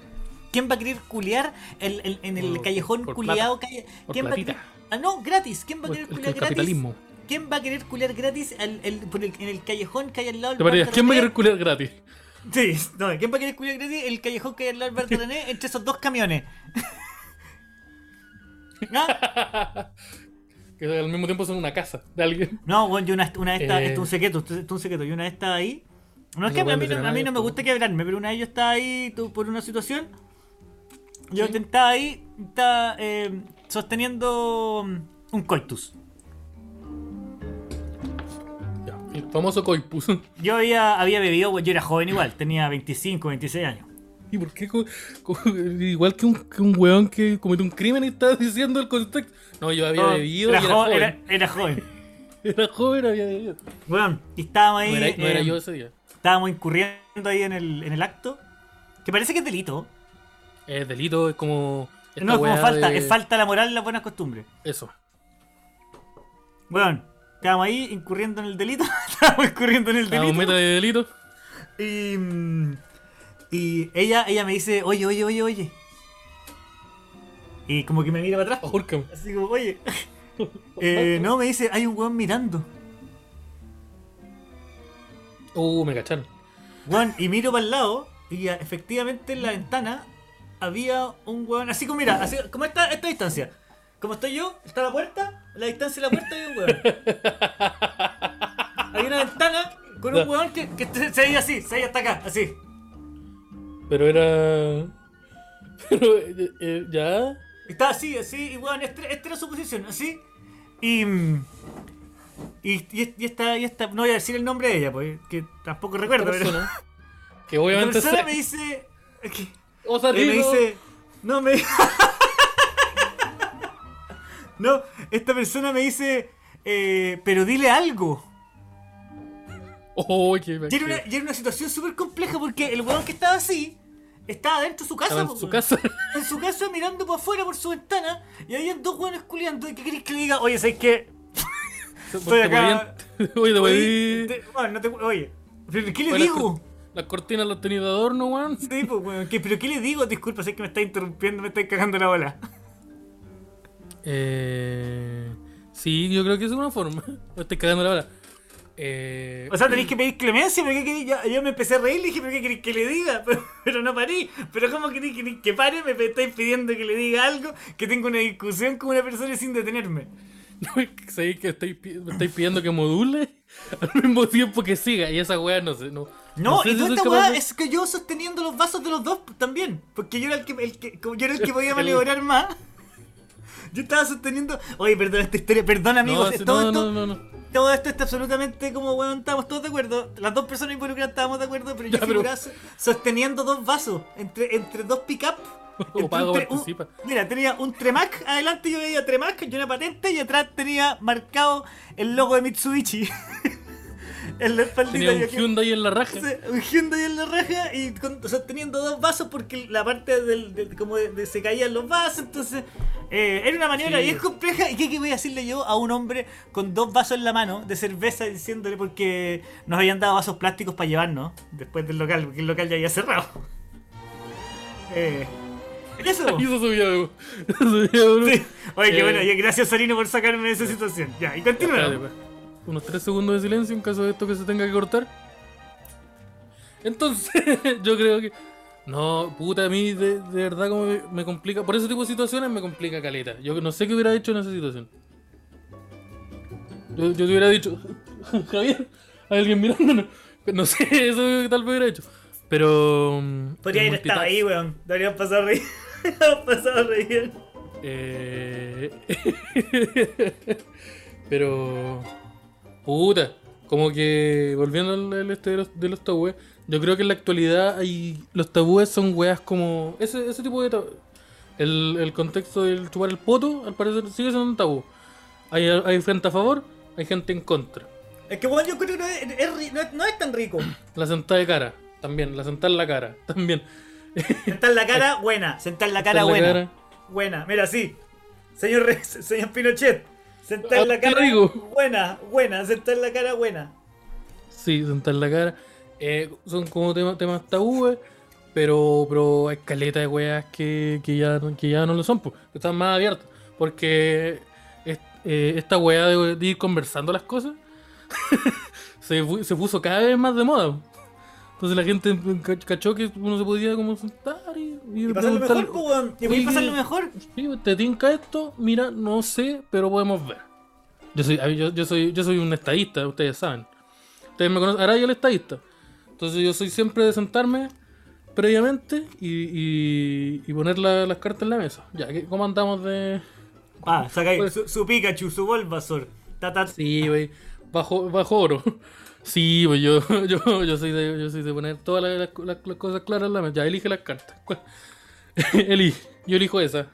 ¿Quién va a querer culiar el- el- en el Por- callejón por calle- Por ¿Quién va a querer- Ah, no, gratis. ¿Quién va a querer el- culiar el gratis? capitalismo. ¿Quién va a querer culiar gratis al- en el callejón que hay al lado del ¿quién va a querer culiar gratis? Sí, no, ¿quién va a querer culiar gratis? El callejón que hay al lado del René entre esos dos camiones. ¿Ah? Que al mismo tiempo son una casa de alguien. No, bueno, yo una, una vez estaba, Eh. esto es un secreto, esto es un secreto, yo una vez estaba ahí. No es que a mí, no- a mí no me gusta quebrarme, pero una vez yo estaba ahí tú, por una situación. Yo Sí. estaba ahí, estaba eh, sosteniendo un coitus. Ya, el famoso coipus. Yo había, había bebido, yo era joven igual, tenía 25, 26 años. ¿Y por qué? igual que un, que un weón que cometió un crimen y está diciendo el contexto. No, yo había No, bebido era, y era jo- joven. era- era joven. Era joven, había bebido. Bueno, y estábamos ahí. No era, no era eh, yo ese día. Estábamos incurriendo ahí en el, en el acto. Que parece que es delito. Es delito, es como. no es como falta, de- es falta la moral y las buenas costumbres. Eso. Bueno, estábamos ahí incurriendo en el delito. estábamos incurriendo en el un meta delito. de delito. Y, mm, y ella, ella me dice, oye, oye, oye, oye. Y como que me mira para atrás. Así como, oye. Eh, no, me dice, hay un weón mirando. Uh, me cacharon. Weón, y miro para el lado. Y efectivamente en la ventana había un weón. Así como, mira, así como esta, esta distancia. Como estoy yo, está la puerta. La distancia de la puerta hay un weón. hay una ventana con un weón que, que se veía así, se veía hasta acá, así. Pero era. Pero, eh, eh, ya. Estaba así, así, y weón, este- esta era su posición, así. Y. Y, y, y esta, y esta, no voy a decir el nombre de ella, porque que tampoco recuerdo, pero. Que La obviamente. persona se- me dice. que- O sea, Eh, me dice. No, me. no, esta persona me dice. eh, pero dile algo. Oh, qué Y era una, y era una situación súper compleja porque el weón que estaba así. Estaba dentro de su casa. En su casa. En su casa mirando por afuera por su ventana. Y habían dos weones culiando. ¿Y qué querés que le diga? Oye, ¿sabes qué? Estoy acá. Oye, te Oye, te- bueno, no te- oye, ¿pero qué le las digo? Las cortinas los tenías de adorno, weón. Sí, pues, weón, ¿qué- ¿pero qué le digo? Disculpa, sé que me está interrumpiendo, me está cagando la bola. Eh. Sí, yo creo que es una forma. Me estoy cagando la hora. Eh. O sea, tenéis que pedir clemencia, pero ¿qué queréis? Yo, yo me empecé a reír y le dije, ¿pero qué queréis que le diga? Pero, pero no parí. ¿Pero cómo queréis que, que pare? Me estáis pidiendo que le diga algo, que tenga una discusión con una persona sin detenerme. No, es que estoy, me estáis pidiendo que module al mismo tiempo que siga. Y esa weá no sé. No, No, sé y si esta weá de- es que yo sosteniendo los vasos de los dos también. Porque yo era el que, el que, yo era el que podía maniobrar más. Yo estaba sosteniendo. Oye, perdón esta historia, perdón amigos. No, todo, no, esto, no, no, no. todo esto está absolutamente como weón, estamos todos de acuerdo. Las dos personas involucradas estábamos de acuerdo, pero yo Ya, pero- sosteniendo dos vasos entre, entre dos pick-up. Entre Pago un participa. mira, tenía un Tremac, adelante yo veía Tremac y una patente y atrás tenía marcado el logo de Mitsubishi. en la espaldita Tenía un Hyundai en la raja. Un Hyundai en la raja y con- sosteniendo dos vasos porque la parte del, del- como de, de- se caían los vasos, entonces eh, era una maniobra Sí. bien compleja. ¿Y qué, qué voy a decirle yo a un hombre con dos vasos en la mano de cerveza diciéndole porque nos habían dado vasos plásticos para llevarnos después del local, porque el local ya había cerrado? Eh, eso. De subía de uno. Sí. Oye, qué Eh, bueno, y gracias Sarino por sacarme de esa situación. Ya, y continúa. Unos 3 segundos de silencio en caso de esto que se tenga que cortar. Entonces, yo creo que. No, puta, a mí de, de verdad como me, me complica. Por ese tipo de situaciones me complica caleta. Yo no sé qué hubiera hecho en esa situación. Yo, yo te hubiera dicho, Javier, hay alguien mirándonos. No sé, eso tal vez hubiera hecho. Pero. mm, Podría haber estado ahí, weón. Deberíamos pasar a reír. Pasar a reír. Eh... Pero. Puta. Como que, volviendo al, este de los, de los tabúes, yo creo que en la actualidad hay, los tabúes son weas como. Ese, ese tipo de tabú. El, el contexto del chupar el poto, al parecer, sigue siendo un tabú. Hay, hay gente a favor, hay gente en contra. Es que bueno, yo creo que no es, es ri- no es- no es tan rico. La sentada de cara, también. La sentada en la cara, también. Sentar la cara, buena. Sentar la cara, la buena. cara. Buena, mira, sí. Señor, Re- señor Pinochet. Sentar Ah, la qué cara, buena, buena. Sentar la cara, buena. Sí, sentar la cara. Eh, son como temas, temas tabúes, pero, pero hay caleta de weas que, que, ya, no- que ya no lo son, pues, que están más abiertas. Porque es- eh, esta wea de, de ir conversando las cosas se, se puso cada vez más de moda. Entonces la gente ca- cachó que uno se podía como sentar y, y Y pasarlo mejor, pues, weón. Y voy "Oye, a pasarlo mejor. Sí, ¿te tinca esto? Mira, no sé, pero podemos ver. Yo soy, yo, yo soy, yo soy un estadista, ustedes saben. Ustedes me conocen, ahora yo el estadista. Entonces yo soy siempre de sentarme previamente y, y, y poner la- las cartas en la mesa. Ya, ¿qué- ¿cómo andamos de...? Ah, saca ahí Pues- su, su Pikachu, su Bulbasaur. Ta, ta. Sí, güey, bajo, bajo oro. Sí, pues yo, yo, yo, soy de, yo soy de poner todas las, las- las- cosas claras en la mesa. Ya, elige las cartas. Elige, yo elijo esa.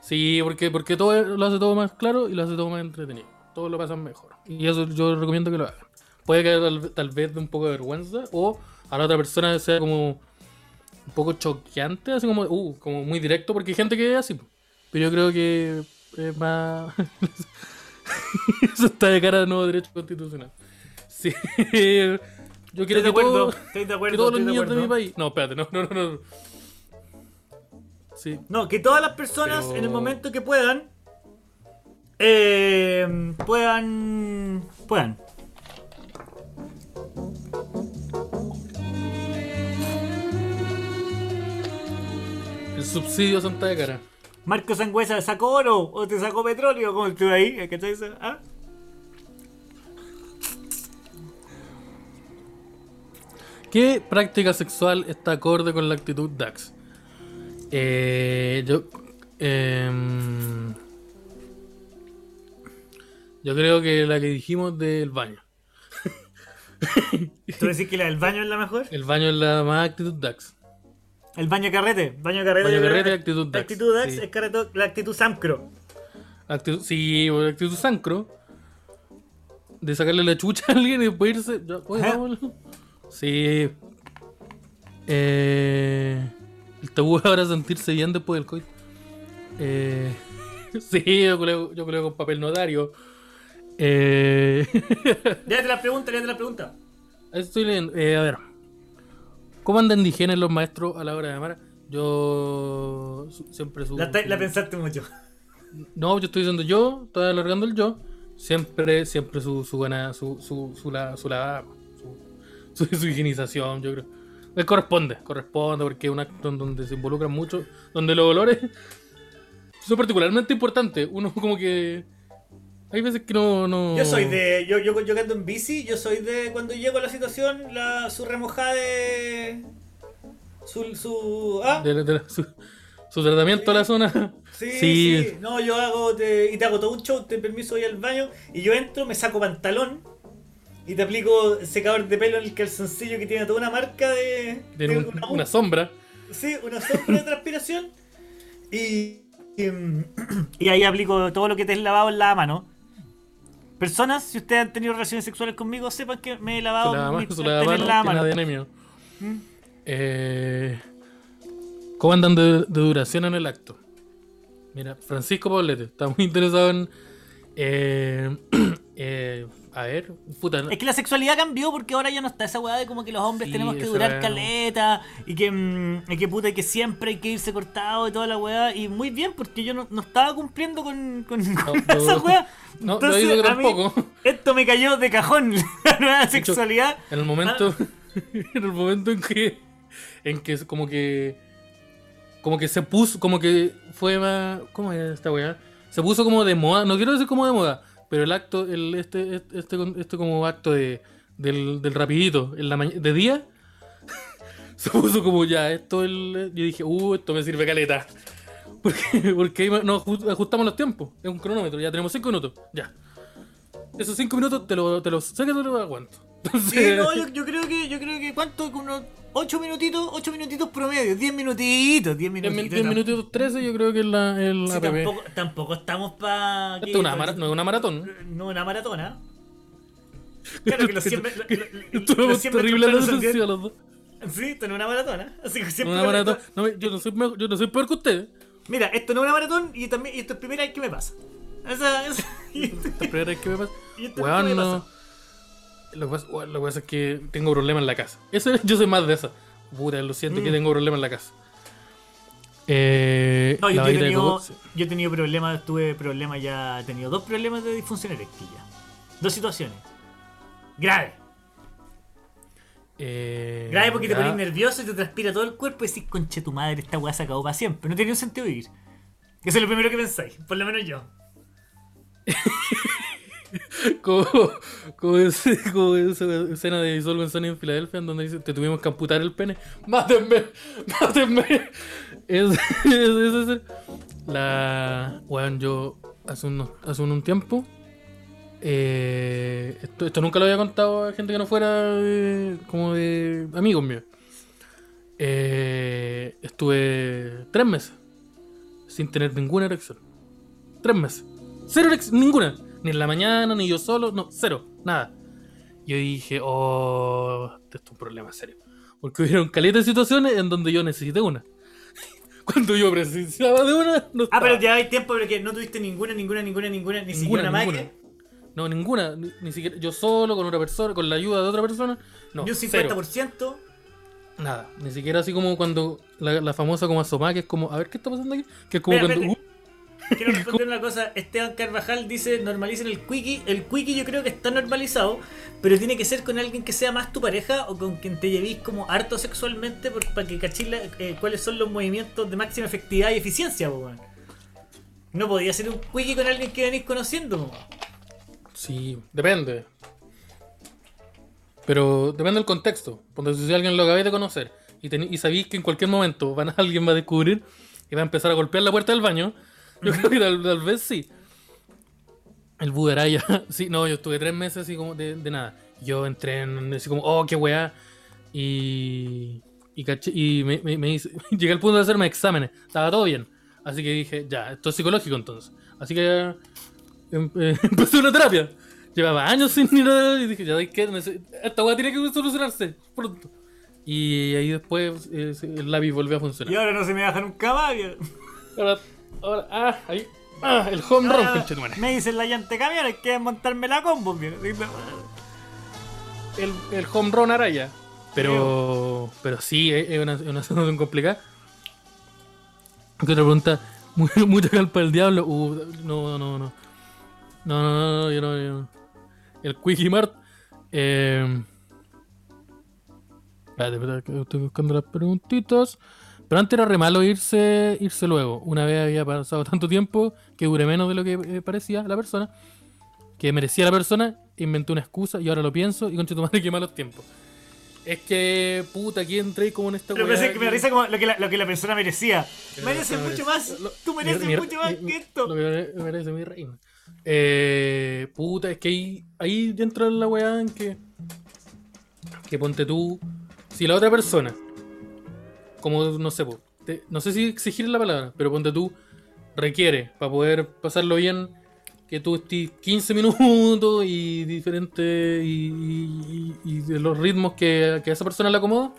Sí, porque, porque todo lo hace todo más claro y lo hace todo más entretenido. Todo lo pasan mejor. Y eso yo recomiendo que lo hagan. Puede que tal, tal vez de un poco de vergüenza o a la otra persona sea como un poco choqueante, así como, uh, como muy directo, porque hay gente que es así. Pero yo creo que es más... eso está de cara al nuevo derecho constitucional. Sí. Yo quiero Estoy de que, acuerdo, todo- estoy de que acuerdo. todos los de niños de, mi país... No, espérate, no, no, no. no. Sí, No, que todas las personas Pero- en el momento que puedan eh, puedan puedan. el subsidio Santa de cara. Marco Sangüesa sacó oro o te sacó petróleo, como estuve ahí, ¿cachai? ¿Ah? ¿Qué práctica sexual está acorde con la actitud Dax? Eh, yo. em, yo creo que la que dijimos del baño. ¿Tú decís que la del baño es la mejor? El baño es la más actitud Dax. El baño carrete, baño carrete. Baño carrete, actitud La Dax, actitud Dax sí. es carreto- la actitud Samcro. Actitud, sí, o actitud sancro. De sacarle la chucha a alguien y después irse. ya, oye, Ajá. Sí. Eh, el tabú ahora sentirse bien después del coito. Eh, sí, yo creo, yo creo con papel notario. Eh, Léate la pregunta, la pregunta. estoy leyendo. Eh, a ver. ¿Cómo andan de higiene los maestros a la hora de amar? Yo siempre subo. La, la pensaste mucho. No, yo estoy diciendo yo, estoy alargando el yo. Siempre, siempre su, su buena, su, su, su, la, su, la- su, higienización, yo creo. Le corresponde, corresponde, porque es un acto donde se involucran mucho, donde los olores son particularmente importantes. Uno como que... Hay veces que no... no... Yo soy de. Yo, yo, yo que ando en bici, yo soy de. Cuando llego a la situación, la, su remojada de. Su. su ah, de- de- su, su tratamiento a la zona. sí, sí, No, yo hago. Te, y te hago todo un show, te permiso ir al baño. Y yo entro, me saco pantalón. Y te aplico secador de pelo en el calzoncillo que tiene toda una marca de. Tiene de un- una sombra. Sí, una sombra de transpiración. Y, y, y ahí aplico todo lo que te has lavado en la mano. Personas, si ustedes han tenido relaciones sexuales conmigo, sepan que me he lavado su sartén en la mano. de. Mm. Eh, ¿Cómo andan de, de duración en el acto? Mira, Francisco Poblete está muy interesado en. eh, eh, a ver, puta. Es que la sexualidad cambió porque ahora ya no está esa weá de como que los hombres Sí, tenemos que durar caleta y que, mm, y que puta y que siempre hay que irse cortado y toda la weá. Y muy bien, porque yo no, no estaba cumpliendo con, con, con no. esa weá. No, Entonces, yo digo que a mí tampoco. Esto me cayó de cajón, la nueva hecho, sexualidad. En el momento. Ah. en el momento en que. En que como que. Como que se puso. Como que fue más. ¿Cómo es esta weá? Se puso como de moda. No quiero decir como de moda. Pero el acto. El, este, este, este, este como acto de. Del, del rapidito. En la de día. se puso como ya. Esto el. Yo dije, uh, esto me sirve caleta. Porque, porque nos aju- ajustamos los tiempos. Es un cronómetro. Ya tenemos 5 minutos. Ya. esos cinco minutos te lo, te lo sé que te lo aguanto. Sí, Entonces, no, yo, yo creo que, yo creo que, ¿cuánto? Unos 8 minutitos, 8 minutitos promedio, 10 minutitos, 10 10 minutitos. 10 tam- minutos 13 yo creo que es la, el sí, APP. tampoco, tampoco estamos para. Esto es una, no es una maratón. No una maratona. Claro que los 100 me- lo- lo- Estuvo los 100 metros terrible la 10. los dos. Sí, esto no es una maratona. Así que siempre Una maratón. No, yo, no soy, mejor- yo no soy peor que ustedes. Mira, esto no es una maratón y, también, y esto es primera vez que me pasa. Esa, esa, y esto- La primera vez que me pasa. Y esto Weón, nunca me no. Lo que, pasa, weón, lo que pasa es que tengo problemas en la casa. Eso, yo soy más de esa. Puta, lo siento que Mm. tengo problemas en la casa. Eh, No, yo, he tenido, yo he tenido problemas, tuve problemas ya, he tenido dos problemas de disfunción eréctil ya. Dos situaciones. Grave. Eh, Grave porque te pones nervioso y te transpira todo el cuerpo y decís, conche tu madre, esta weá se acabó para siempre. No tiene un sentido vivir. Eso es lo primero que pensáis, por lo menos yo. Como, como, esa escena de Dissolve Sony en Filadelfia en donde te tuvimos que amputar el pene. ¡Mátenme! ¡Mátenme! Es, es, es- la. Weón, yo hace, unos, hace un tiempo. eh, esto, esto nunca lo había contado a gente que no fuera de- como de amigos míos. Eh, estuve tres meses sin tener ninguna erección. Tres meses. Cero erección, ninguna. Ni en la mañana, ni yo solo, no, cero, nada. Yo dije, oh, esto es un problema serio. Porque hubieron calientes de situaciones en donde yo necesité una. Cuando yo precisaba de una, no Ah, pero ya hay tiempo, pero que no tuviste ninguna, ninguna, ninguna, ninguna, ni siquiera una ninguna. No, ninguna. Ni, ni siquiera. Yo solo, con otra persona, con la ayuda de otra persona. No, ni un cero. 50%. Nada. Ni siquiera así como cuando la, la famosa como asomá, que es como, a ver qué está pasando aquí. Que es como cuando. Quiero responder una cosa. Esteban Carvajal dice: normalicen el quickie. El quickie yo creo que está normalizado, pero tiene que ser con alguien que sea más tu pareja o con quien te llevéis como harto sexualmente para que cachis eh, cuáles son los movimientos de máxima efectividad y eficiencia, po. No podía ser un quickie con alguien que venís conociendo, po. Sí, depende. Pero depende del contexto. Porque si alguien lo acabáis de conocer y, y sabéis que en cualquier momento van, alguien va a descubrir y va a empezar a golpear la puerta del baño, yo creo que tal, tal vez sí. El Budaraya, sí, no, yo estuve tres meses así como de, de nada. Yo entré en así como, oh, qué weá. Y. Y, caché- y me, me- me hice- llegué al punto de hacerme exámenes. Estaba todo bien. Así que dije, ya, esto es psicológico entonces. Así que em- eh, empecé una terapia. Llevaba años sin ir a... Y dije, ya ¿sabes qué? Nece- Esta weá tiene que solucionarse pronto. Y ahí después eh, el lápiz volvió a Y funcionar. ahora no se me baja nunca más. Ahora, ahora, ah, ahí. Ah, el home run, Ah, conchetumare. me dicen la llanta de camión, hay que desmontarme la combo, el, el home run araya. Pero, pero sí, es es una, una situación complicada. ¿Qué otra pregunta? Mu- Mucha calpa del diablo. Uh, no, no, no. No, no, no, no, yo no, yo no. El Quickie Mart. Eh... Espérate, espérate, estoy buscando las preguntitas. Pero antes era re malo irse, irse luego. Una vez había pasado tanto tiempo que duré menos de lo que eh, parecía la persona. Que merecía la persona, inventé una excusa y ahora lo pienso y concha tu madre qué malos tiempos. Es que, puta, aquí entré como en esta Pero pensé que me risa como lo que la, lo que la persona merecía. Mereces persona mucho merece- más. lo- Tú mereces mi- mucho más mi- que esto. Lo que mere- merece mi reina. Eh, puta, es que ahí, ahí entra la weá en que. Que ponte tú. Si la otra persona. Como no sé, po, te- no sé si exigir la palabra, pero ponte tú. Requiere para poder pasarlo bien. Que tú estés 15 minutos y diferente. Y, y- y de los ritmos que, que a esa persona le acomoda.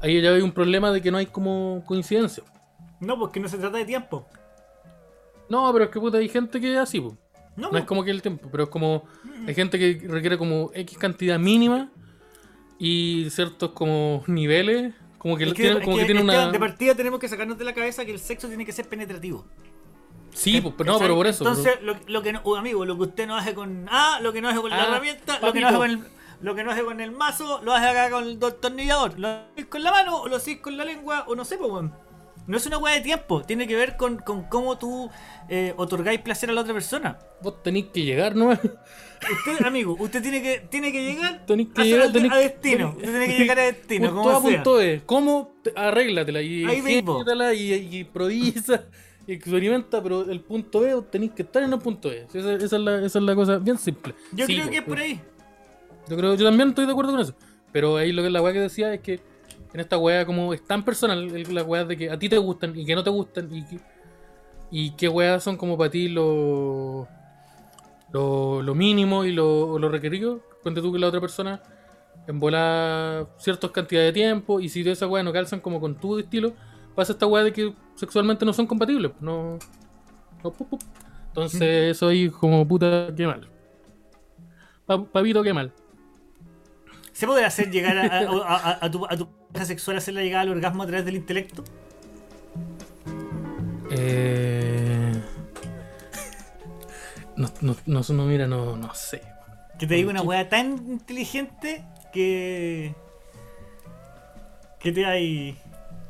Ahí ya hay un problema de que no hay como coincidencia. No, porque no se trata de tiempo. No, pero es que puta, hay gente que es así, po. No, No es como que el tiempo, pero es como. Hay gente que requiere como X cantidad mínima y ciertos como niveles. Como que, Es que, tiene, como que- que tiene es una. de partida tenemos que sacarnos de la cabeza que el sexo tiene que ser penetrativo. Sí, pues, pero no, pero por eso. Entonces, lo, lo que no, oh, amigo, lo que usted no hace con A, lo que no hace con la Ah, herramienta, lo que no hace con el, lo que no hace con el mazo, lo hace acá con el destornillador. Lo haces con la mano, o lo haces con la lengua, o no sé, pues, weón. No es una weá de tiempo, tiene que ver con, con cómo tú eh, otorgáis placer a la otra persona. Vos tenéis que llegar, ¿no? Usted, amigo, usted tiene que, tiene que llegar Tenés que a, llegar, a- tenés a destino. Usted tiene que llegar a destino, Punto como A, sea. punto E. ¿Cómo? Te- Arréglatela y ingéniatela y, y improvisa experimenta, pero el punto E tenéis que estar en el punto E. Esa, esa es, la, esa es la cosa bien simple. Yo Sí, creo que es por ahí. Yo creo, yo también estoy de acuerdo con eso. Pero ahí lo que la weá que decía es que en esta weá como es tan personal, el- la weá de que a ti te gustan y que no te gustan y que, y qué weá son como para ti lo, lo, lo mínimo y lo, lo requerido. Cuente tú que la otra persona en ciertas cantidades de tiempo y si de esa weá no calzan como con tu estilo, pasa esta weá de que sexualmente no son compatibles. No, no, pu, pu. Entonces eso ahí como puta, qué mal. Pa- Papito, qué mal. ¿Se puede hacer llegar a, a- a- a tu, a tu pareja sexual, hacerla llegar al orgasmo a través del intelecto? Eh... No, no, no, no, mira, no, no sé. Que te diga una weá tan inteligente que. que te hay.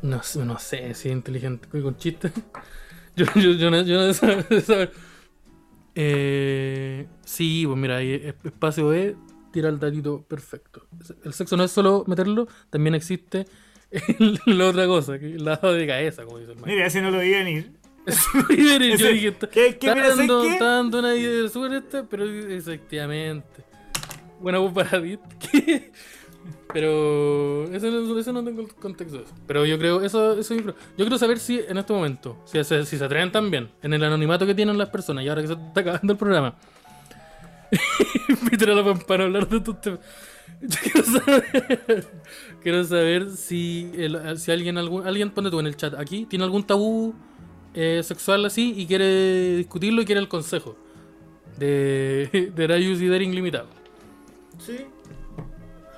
No, no sé si es inteligente con- chistes. Yo, yo, yo no, yo no de saber- de saber. Eh, sí, pues mira, ahí es- espacio E tira el datito perfecto. El sexo no es solo meterlo, también existe el- la otra cosa, que el lado de cabeza, como dice el maestro. Mira, ese no lo vi venir. Yo dije, ¿qué- qué está mira, ¿sabes dando, qué? está dando una idea súper esta, pero efectivamente. Buena voz para David. Pero eso, no- eso no tengo el contexto de eso. Pero yo creo, eso, eso yo quiero saber si en este momento, si, se- si se atreven también, en el anonimato que tienen las personas, y ahora que se está acabando el programa, Peter a la para hablar de estos temas. Yo quiero saber, quiero saber si, el- si alguien, algún, alguien, ponte tú en el chat aquí, tiene algún tabú eh, sexual así y quiere discutirlo y quiere el consejo de, de Rayus y Daring limitado. Sí.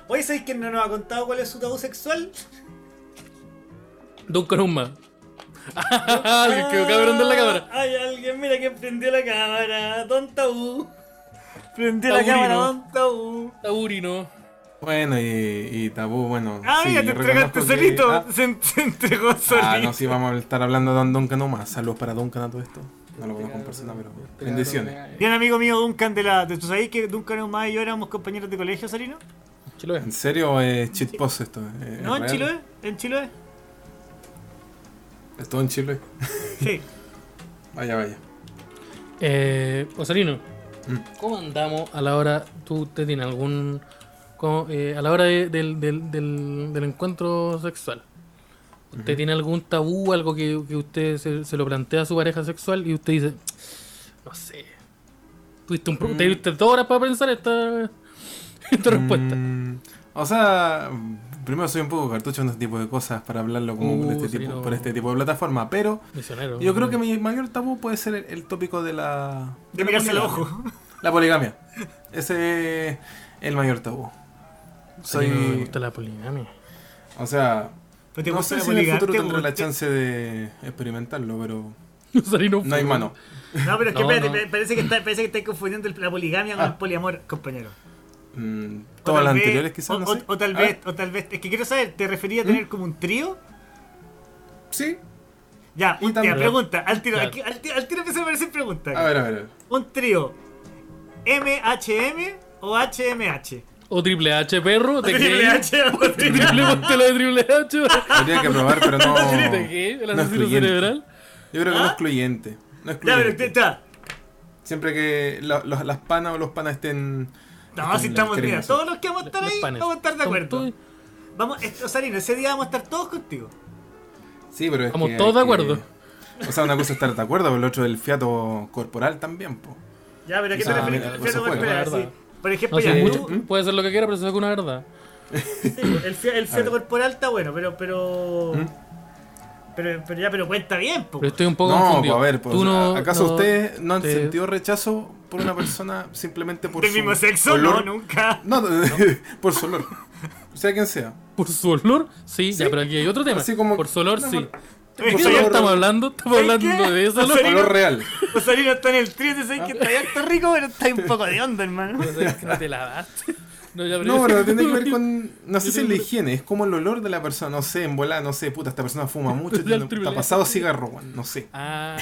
Oye, ¿sabéis quién no nos ha contado cuál es su tabú sexual? Duncan Umma. Alguien quedó cabrón de la cámara. Hay alguien, mira que prendió la cámara. Don Tabú. Prendió la Taburino. cámara, Don Tabú. Taurino. Bueno, y, y tabú, bueno. Ah, sí, mira, te entregaste que- solito. Ah, Se, se entregó solito. Ah, no, sí, vamos a estar hablando de Don Duncan nomás. Saludos para Duncan a todo esto. No lo conozco en persona, pero bendiciones. Bien, amigo mío Duncan de la. ¿Tú sabéis que Duncan Humada y yo éramos compañeros de colegio, Sarino? Chiloé. ¿En serio o es cheat post esto? ¿Es ¿No? ¿En real? Chiloé? ¿En Chiloé? ¿Es todo en Chile? Sí. Vaya, vaya. Eh, Osarino, Mm. ¿cómo andamos a la hora? ¿Tú te tienes algún. Cómo, eh, a la hora de- del, del, del, del encuentro sexual? ¿Usted tiene algún tabú, algo que, que usted se, se lo plantea a su pareja sexual y usted dice, no sé, tuviste, un, pro- Mm. te diste dos horas para pensar esta, esta respuesta? Mm, o sea, primero soy un poco cartucho en este tipo de cosas para hablarlo como Uh, por, este sí, tipo, no. por este tipo de plataforma, pero Misionero. yo creo que mi mayor tabú puede ser el, el tópico de la... De mirarse poligamia. ojo. La poligamia. Ese es el mayor tabú. Soy... me gusta la poligamia. O sea, ¿Pero te no sé si en el futuro ¿Te tendré la chance de experimentarlo, pero no hay mano. No, pero es que No, espérate, no. parece que está, parece que estáis confundiendo la poligamia con Ah. el poliamor, compañero. Mm, Todas las vez- anteriores quizás, o, no o- sé. o tal Ah, vez, o tal vez, es que quiero saber, ¿te referías a tener como un trío? Sí. Ya, un, ya, pregunta, al tiro, Claro. aquí- al, tiro, al tiro empecé a aparecer preguntas. A ver, a ver. a ver. Un trío, MHM o HMH? O Triple H, perro. ¿De Triple? H o Triple, lo de Triple H. Habría que probar, pero no. ¿De qué? ¿El no asesino cerebral? Yo creo que no ¿Ah? excluyente. No Ya, pero excluyente. está. Siempre que la- los- las panas o los panas estén. No, estén si estamos, el cariño, todos los que vamos a estar ahí, panes. vamos a estar de acuerdo. Vamos, eh, Osarino, ese día vamos a estar todos contigo. Sí, pero es Estamos que todos de que- acuerdo. O sea, una cosa es estar de acuerdo, pero el otro del fiato corporal también, po. Ya, pero ¿a qué te refieres? eso bueno, sí. Por ejemplo, No ya, mucho- tú- puede ser lo que quiera, pero se saca una verdad. Sí, el, el fiato ver. corporal está bueno, pero pero, ¿Mm? pero pero ya pero cuenta bien, po. Pero estoy un poco No, confundido. pues a ver, pues, Tú no- ¿acaso no ustedes no han te- sentido rechazo por una persona simplemente por del su mismo sexo, olor? no, nunca. No, por su olor. Sea quien sea. ¿Por su olor? Sí, ya, pero aquí hay otro tema. Así como- Por su olor, sí. por- ¿De por qué su olor olor- estamos hablando? Estamos ¿Sabes hablando qué? de ese olor. Osarino- Olor real. Osarino está en el trío, te sabes que está ya está rico, pero está un poco de onda, hermano. No sé, es que no te lavaste. No, ya, No, pero tiene que ver con. No sé si es la higiene, es como el olor de la persona. No sé, en volada, no sé, puta, esta persona fuma mucho. Tiene- Está pasado cigarro, weón, no sé. Ah,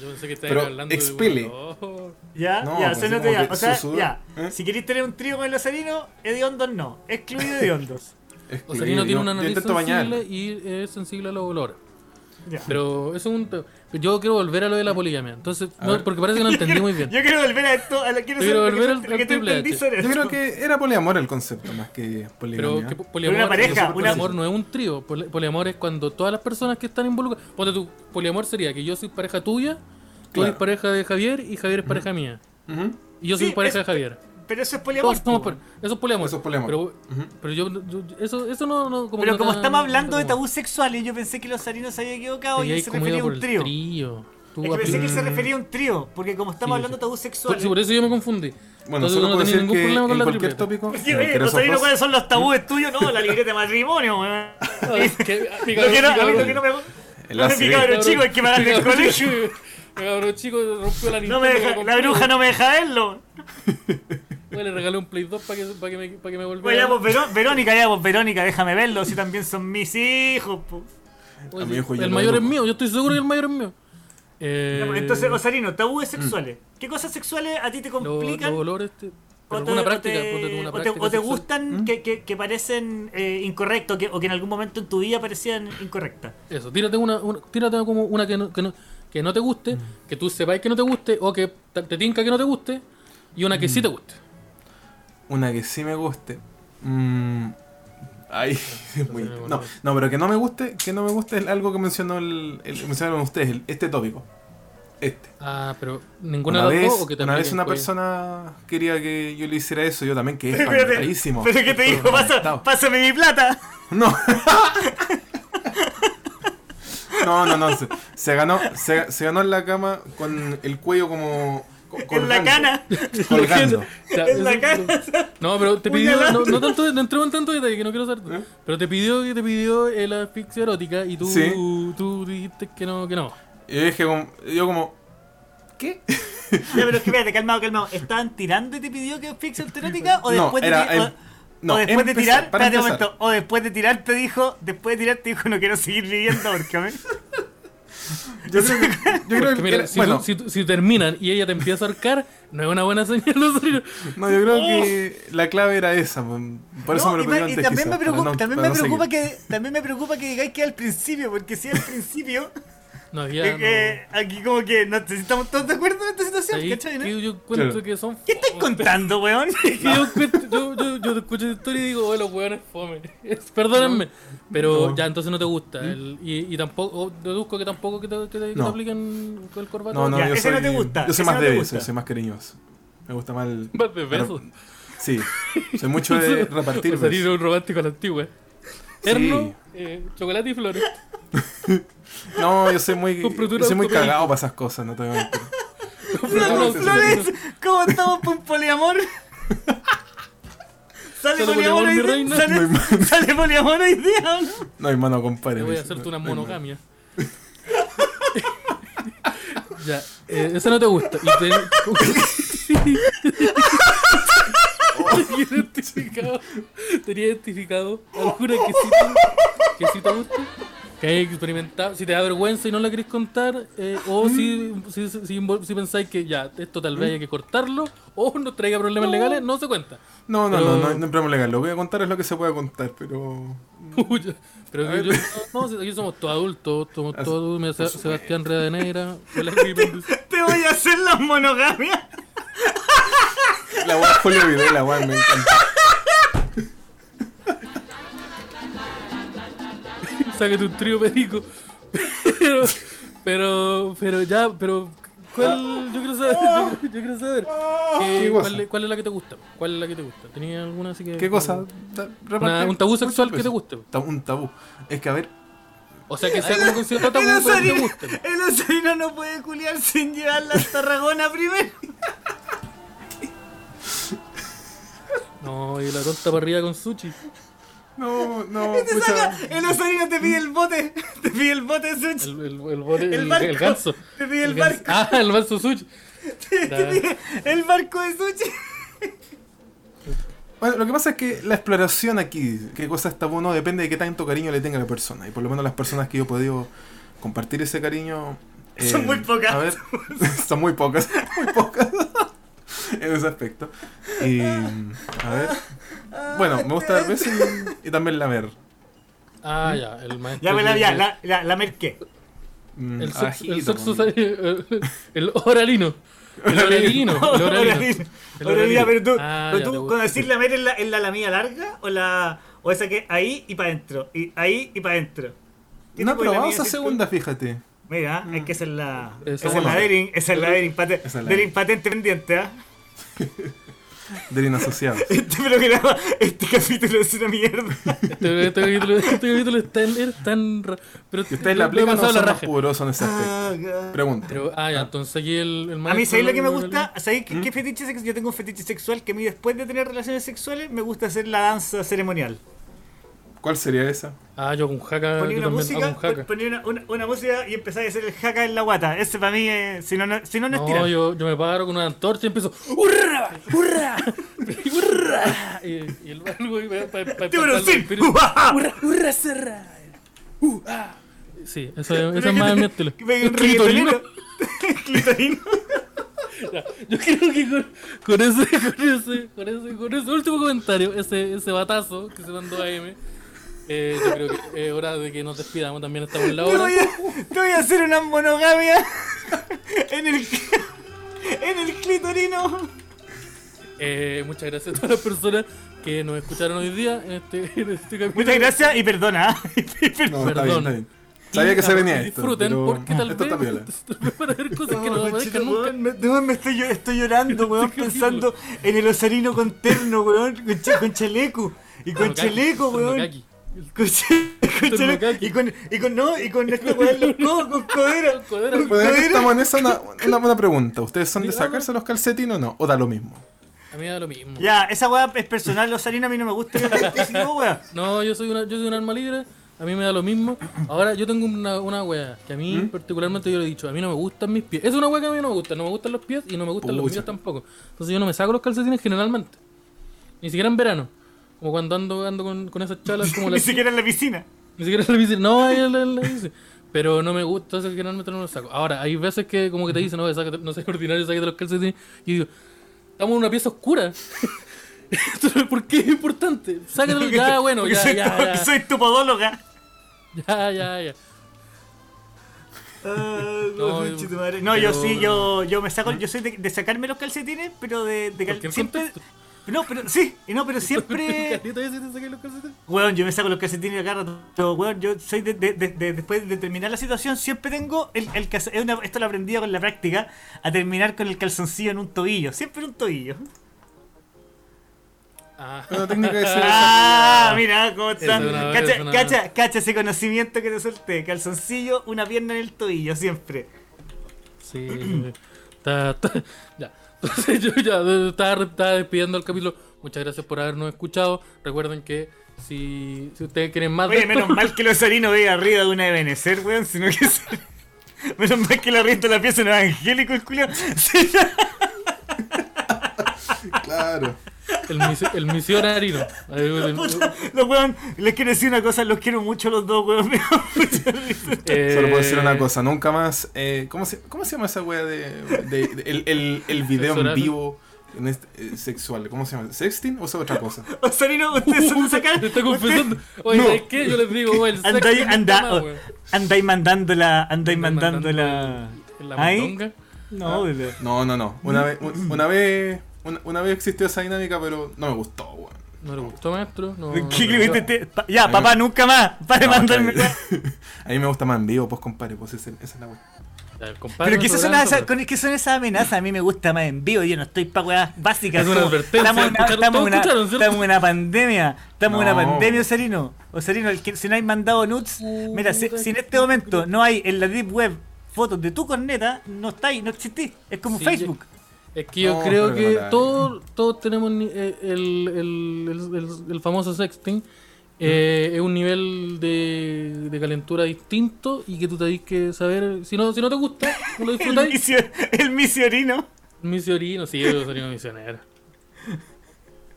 yo pensé que estabas Pero hablando expele. de olor. Ya, No, ya, pues, se así nota ya. O sea, sudor, ya. ¿eh? Si queréis tener un trío con el Osarino, hediondos no. Excluido hediondos. Yo- tiene una nariz intento bañar. sensible y es sensible a los olores. Ya. Pero eso es un. Yo quiero volver a lo de la poligamia. Entonces, no, porque parece que no entendí muy bien. Yo quiero volver a esto, a lo, quiero saber lo que- volver al- lo que al te Triple entendí H. sobre Yo esto. creo que era poliamor el concepto, más que Pero poligamia. que po- poliamor, Una pareja, poliamor no es un trío. Poli- Poliamor es cuando todas las personas que están involucradas. Ponte tú, poliamor sería que yo soy pareja tuya, tú Claro. eres pareja de Javier y Javier es pareja mía. Y yo soy Sí, pareja es- de Javier. Pero eso es poliamor. Somos po. por- eso es poliamor. Eso es poliamor. Pero, pero yo, yo- eso, eso no, no como Pero que como no estamos no hablando de como- tabús sexuales, yo pensé que los sarinos se había equivocado y él se refería a por un trío. trío. Tú Es que pensé que se apli- refería a un trío, porque como estamos Sí, hablando de tabús Por, sexuales. sí, por eso yo me confundí. Bueno, Entonces solo no tenía decir ningún que problema con la cualquier tripleta. tópico. Sí, eh, oye, que ¿no dos- cuáles son los tabúes tuyos? No, la libreta de matrimonio, weón. Que- mi Lo que no, a mí lo que no me El no me pica, pero chico, hay que el colegio. El cabrón chico rompió la No me deja, me la bruja no me deja verlo. Güey, le regalé un Play 2 para que, para que, me, para que me volviera. ya, pues, Veró- Verónica, ya, pues Verónica, déjame verlo, si también son mis hijos. pues. Oye, A mi hijo el mayor es mío, yo estoy seguro que el mayor es mío. Eh, pues, Entonces, Osarino, tabúes sexuales. ¿Qué cosas sexuales a ti te complican? los te- o te, práctica, o te- o te gustan que, que, que parecen eh, incorrectos que, o que en algún momento en tu vida parecían incorrectas. Eso, tírate una, una- tírate como una que no, que no, que no te guste, Mm. que tú sepáis que no te guste, o que te, te tinca que no te guste, y una que Mm. sí te guste. Una que sí me guste. Mm, Ay, es muy- no, no, pero que no me guste, que no me guste es algo que mencionó el, el- mencionaron ustedes, el- este tópico. Este. Ah, pero ninguna Una de las vez, dos, o que una vez una persona quería que yo le hiciera eso, yo también que es Espérate, espantadísimo. Pero que te dijo, pasa, pásame mi plata. No. No, no, no. Se, se ganó, se, se ganó en la cama con el cuello como. Co- En la colgando, cana. Colgando. En la cara. No, pero te pidió, no, no tanto, no entremos en tanto detalle que no quiero saber. ¿Eh? Pero te pidió que te pidió la asfixia erótica y tú, Sí. tú dijiste que no, que no. Y yo dije como. Yo como. ¿Qué? Ya, pero es que espérate, calmado, calmado. ¿Estaban tirando y te pidió que fixe autoerótica? ¿O No, después era de, ti- o- no, o después de empezar, tirar? para Espérate un momento. O después de tirar te dijo, después de tirar te dijo no quiero seguir viviendo porque me... Yo creo que. Yo creo que mira, era- si, bueno, tú- si, si terminan y ella te empieza a ahorcar, no es una buena señal. ¿no? no, yo creo que la clave era esa. pues, Por eso No, me lo y, pedí me- y antes. también, quizás, me preocupa, no- también, me no preocupa seguir. que, también me preocupa que digáis que al principio, porque si al principio, No había. eh, eh, aquí como que no estamos todos de acuerdo en esta situación, ahí ¿cachai? no? que yo encuentro Claro. que son. ¿Qué estáis contando, weón? Yo, yo, yo, yo te escucho la historia y digo, oh, los hueones fome. Es- Perdónenme. Pero No. ya, entonces no te gusta. El- y, y tampoco, deduzco que tampoco que te, que te, que te No. apliquen con el corbata. No, no, Ya, yo ese soy, no te gusta, Yo soy más débil, soy, soy más cariñoso. Me gusta más el. Más de besos. Sí, soy mucho de repartir Salir besos. un romántico a la antigua. Sí. Terno, eh, chocolate y flores. No, yo soy muy, yo soy muy cagado para esas cosas, no te voy a mentir. Flores, Flores, ¿cómo estamos por un poliamor? ¿Sale Sale poliamor poliamor, hoy día? reina. ¿Sale, ¿Sale poliamor hoy día o no? No, hermano, compadre. Te voy a hacerte una No, no, monogamia. ya, eh, esa no te gusta. Y te... Tenía identificado, tenía identificado alguna que sí te, que sí te guste, que hayas experimentado, si te da vergüenza y no la querés contar, eh, o si, si, si, si- si pensáis que ya, esto tal vez hay que cortarlo, o nos traiga problemas legales, no se cuenta. No, no, Pero- no, no, no hay problema legal. Lo que voy a contar es lo que se puede contar, pero. Pero que yo, no, no, aquí somos todos adultos, somos Así- todos, mira, por Se- Sebastián Redeneira, fue la que Te voy a hacer la monogamia. La weá Julio Videla, weá, me encanta. Sáquete un trío perico. Pero, pero, pero ya, pero, ¿cuál? Yo quiero saber, yo, yo quiero saber. eh. ¿cuál, es- cuál es la que te gusta? ¿Cuál es la que te gusta? ¿Tenías alguna así que.? ¿Qué cosa? Una- un tabú sexual que te veces. guste. Un tabú. Es que, a ver, O sea, que sea como considerado tabú, El pero que te guste. el osarino no puede culiar sin llevarla a Tarragona primero. No, y la tonta parrilla con sushi. No, no, Te pucha. saca, el osarino te pide el bote. Te pide el bote de sushi. El, el, el, bote- El el, barco. el ganso. Te pide el barco. Ah, el ganso sushi. Te pide el barco de sushi. Bueno, lo que pasa es que la exploración aquí, qué cosa es tabú, no depende de qué tanto cariño le tenga a la persona. Y por lo menos las personas que yo he podido compartir ese cariño. eh, Son muy pocas. A ver, son muy pocas, muy pocas. en ese aspecto. Y. A ver. Bueno, me gusta ver besos y, y también lamer. Ah, ya, el maestro. Ya me la, ya, la, la, la merqué. Mm, El sexo, abajito, el, sexo con- el, el oralino. El oralino. El oralino. El Oralina, oralino. pero tú, Ah, pero tú te gusta. cuando decís la en la, en la lamilla larga o la o esa que ahí y para adentro, y ahí y para adentro. ¿Qué No esa decís tú? segunda, fíjate. Mira, es que esa es la. Esa es la Dering, esa es la Dering, pate- Esa es la Dering Dering. patente pendiente, ¿ah? Del inasociado. Este programa, este capítulo es una mierda. Este, este capítulo, este capítulo es tan, es tan pero Y ustedes la aplican no son la más raja. pudorosos en ese aspecto. Pregunta. Pero, ah, ya, entonces aquí el, el A mí, ¿sabéis lo que me gusta? ¿Sabéis qué, qué fetiche sexual? Yo tengo un fetiche sexual que a mí después de tener relaciones sexuales me gusta hacer la danza ceremonial. ¿Cuál sería esa? Ah, yo con jaca, Ponía una música, un ponía una, una- una música y empezaba a hacer el jaca en la guata. Ese para mí, es, si no, no, si no, no es tirar. No, yo, yo me paro con una antorcha y empiezo ¡Hurra! ¡Hurra! ¡Hurra! Y, y el barco para pa, pa, ¡Tiburón, sí! ¡Hurra! ¡Hurra! ¡Cerra! ¡Uh! ¡Ah! Sí, eso, eso es más mi estilo. Me- Clitorino. Clitorino. Ya, Yo creo que con, con ese, con ese, con ese, con ese último comentario, ese, ese batazo que se mandó a M, eh, yo creo que es hora de que nos despidamos. También estamos en la Te hora. voy, a, te voy a hacer una monogamia en el, en el clitorino. Eh, muchas gracias a todas las personas que nos escucharon hoy día en este, en este capítulo. Muchas gracias y perdona. No, está bien, Perdón. está bien. Sabía que se venía esto. Disfruten pero porque tal esto vez van a ver cosas que no No, aparezcan nunca. weón, me, weón, me estoy, llo- estoy llorando, weón, pensando en el osarino con terno, weón, con, con chaleco. Y con Ternokaki, chaleco, weón. Y con, y con, no, y con esta en los codos, con codera. Codera. Con codera. estamos en esa, una, una buena pregunta. ¿Ustedes son de sacarse los calcetines o no? ¿O da lo mismo? A mí me da lo mismo. Ya, esa weá es personal, los osarino a mí no me gusta. Yo no. No, yo soy una, yo soy un alma libre, a mí me da lo mismo. Ahora yo tengo una, una wea que a mí ¿Mm? particularmente yo le he dicho, a mí no me gustan mis pies. Es una wea que a mí no me gusta, no me gustan los pies y no me gustan los míos tampoco. Entonces yo no me saco los calcetines generalmente. Ni siquiera en verano. Como cuando ando, ando con, con esas chalas como Ni siquiera en la piscina. Ni siquiera en la bici. No, ahí en la, en la bici. Pero no me gusta, entonces generalmente no me los saco. Ahora, hay veces que como que te dicen, no, sácate- no sé, ordinario, sáquate los calcetines. Y digo, estamos en una pieza oscura. ¿Por qué es importante? Sácatelo ya, bueno, ya, soy, ya, tu- ya. soy tu podóloga. Ya, ya, ya. Ah, No. No, yo sí, yo, yo me saco, yo soy de, de sacarme los calcetines, pero de, de cal- siempre. No, pero sí, y no, pero siempre. Weón, yo me saco los calcetines acá rato. Pero, weón, yo soy de, de- de- de- después de terminar la situación, siempre tengo el, el Esto lo aprendí con la práctica, a terminar con el calzoncillo en un tobillo. Siempre en un tobillo. Ah, técnica de Ah, mira cómo está. Es una- Cacha, es una- cacha, cacha ese conocimiento que te solté. Calzoncillo, una pierna en el tobillo, siempre. sí. Está- ya. Entonces yo ya estaba, estaba despidiendo el capítulo. Muchas gracias por habernos escuchado. Recuerden que si, si ustedes quieren más Oye, de esto- menos mal que los harinos veía arriba de una Ebenezer, weón, sino que se- Menos mal que la rienta la pieza no era angélico el culiao. Sí, Claro. El, el misionarino. los weón, les quiero decir una cosa, los quiero mucho los dos, weón. Eh, Solo puedo decir una cosa, nunca más. Eh, ¿cómo, se, ¿Cómo se llama esa wea de, de- de- el, el, el video en vivo en este- eh, sexual? ¿Cómo se llama? ¿Sexting o es otra cosa? Osarino, ustedes son de sacar. Te está confesando. Oye, No. ¿sabes qué? Yo les digo, el sexo Andáis anda, andáis mandando la. Andáis Andáis mandando la. mandando En la Ahí. mondonga. No, de- No, no, no. Una vez, un- una vez, una, una vez existió esa dinámica, pero no me gustó, weón. ¿No le gustó, maestro? No, ¿Qué no, le no. metiste? Pa- Ya, papá, nunca más. Para de No, mandarme. A mí me gusta más en vivo, pues compadre, pues esa, esa es la compadre, Pero que son, esas, soporte. con- que son esas amenazas, a mí me gusta más en vivo, yo no estoy para weas básicas. Es una advertencia, Estamos en una, estamos en una- escucharon, ¿cierto? estamos en una pandemia, estamos en una pandemia, Osarino. Osarino, el que, si no hay mandado nudes, mira, si, si en este momento no hay en la Deep Web fotos de tu corneta, no estáis, no existís. Es como Sí, Facebook. Es que yo No, creo que no todos, todos tenemos ni- eh, el, el, el, el- el famoso sexting. eh, es un nivel de, de calentura distinto y que tú tenés que saber. Si no, si no te gusta, no lo El, disfrutáis. misio, el misionero. Misionero, sí, yo sería un misionero.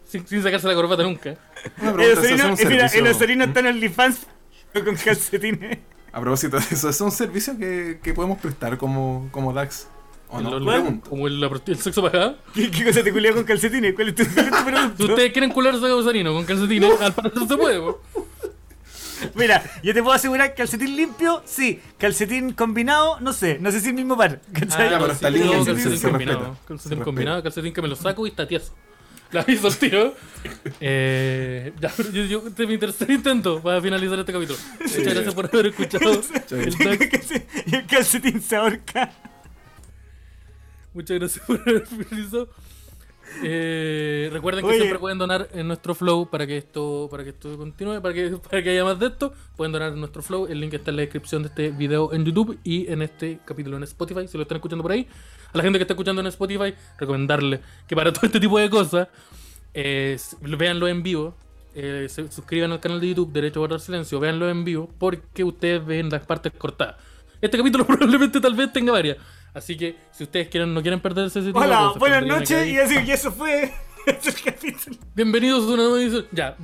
Sin, sin sacarse la corbata nunca. El pregunta, ¿eso es Osarino, un eh, mira, el? Osarino está en OnlyFans pero con calcetines. A propósito de eso, ¿es un servicio que, que podemos prestar como, como DAX? ¿O El no? Pregunto. como el, el sexo pagado. ¿Qué, qué cosa te culea con calcetines? ¿Cuál es tu, cuál es tu Si ustedes quieren cularse a Gozarino con calcetines, al parecer se puede, po. Mira, yo te puedo asegurar calcetín limpio, sí. Calcetín combinado, no sé. No sé si el mismo par. ¿cachai? ya, pero está limpio, calcetín se combinado. respeta. Calcetín Se combinado, calcetín que me lo saco y está tieso. La al tiro. Eh, ya, pero yo, yo, este es mi tercer intento para finalizar este capítulo. Muchas gracias por haber escuchado. el el calcetín se ahorca. Muchas gracias por haber finalizado. Eh, recuerden que Oye. siempre pueden donar en nuestro flow para que esto para que esto continúe, para que, para que haya más de esto. Pueden donar en nuestro flow. El link está en la descripción de este video en YouTube y en este capítulo en Spotify, si lo están escuchando por ahí. A la gente que está escuchando en Spotify, recomendarle que para todo este tipo de cosas, eh, véanlo en vivo. eh, se suscriban al canal de YouTube Derecho a Guardar Silencio, véanlo en vivo, porque ustedes ven las partes cortadas. Este capítulo probablemente tal vez tenga varias. Así que si ustedes quieren, no quieren perderse ese tipo de Hola, cosas, buenas noches. Y decir que eso fue. El capítulo. Bienvenidos a una nueva edición. Ya,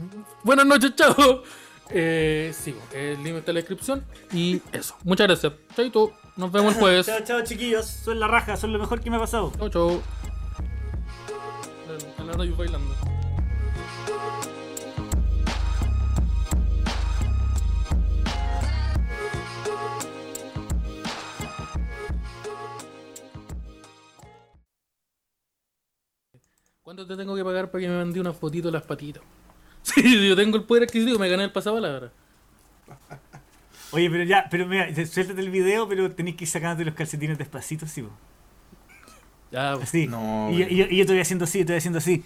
buenas noches, chao. Eh, sigo, el link está en la descripción. Y eso, muchas gracias. Chaito, nos vemos el jueves. Chao, chao, chiquillos. Son la raja, son lo mejor que me ha pasado. Chao, chao. Bailando. ¿Cuánto te tengo que pagar para que me mandé una fotito de las patitas? Sí, yo tengo el poder adquisitivo, me gané el pasapalabra. Oye, pero ya, pero mira, suéltate el video, pero tenéis que ir sacándote los calcetines despacito, sí, po. Ya, pues. Así. No, y, yo- y yo- y yo estoy haciendo así, estoy haciendo así.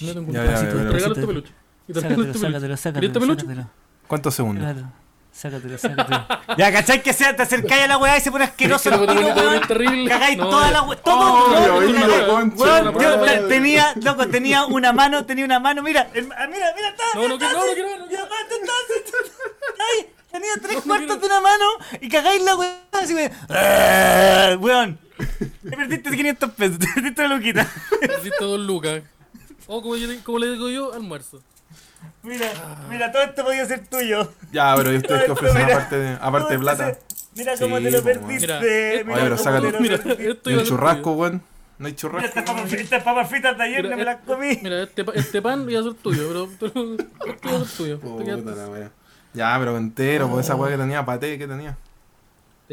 no tengo un Ya, ya, pasito. ya, ya. Regalo este peluche. Y te regalo Sácatelo, este sácatelo, peluche. sácatelo, ¿Querías este peluche? sácatelo. ¿Cuántos segundos? Sácatelo, sácatelo, sácatelo. ya, ¿cachai que sea? Te acercáis a la weá y se pone asqueroso Es que el lo tiro, weón. terrible. Cagáis No, toda la weá. Todo, Oh, todo, Weón, la yo te- tenía, loco, tenía una mano, tenía una mano, mira, el- ah, mira, mira, está, No, no, no, no no ay, tenía tres cuartos de una mano y cagáis la weá así, weón. Ah, Weón, te perdiste 500 pesos, te perdiste una luquita. Necesito dos lucas. O como, yo- como le digo yo, almuerzo. Mira, mira, todo esto podía ser tuyo. Ya, pero ¿y ustedes qué Todo esto, ofrecen aparte de, aparte de plata? Mira cómo Sí, te lo weón. perdiste. Mira, Oye, pero Mira, perdiste. esto ¿Y iba el a ser churrasco, weón? ¿No hay churrasco? estas papas fritas, estas papas fritas de ayer Mira, no me las comí. tuyo. Mira, este, pa- este pan iba a ser tuyo, pero iba a ser tuyo. Puta la wea. Ya, pero entero, pues esa weá que tenía paté, ¿qué tenía?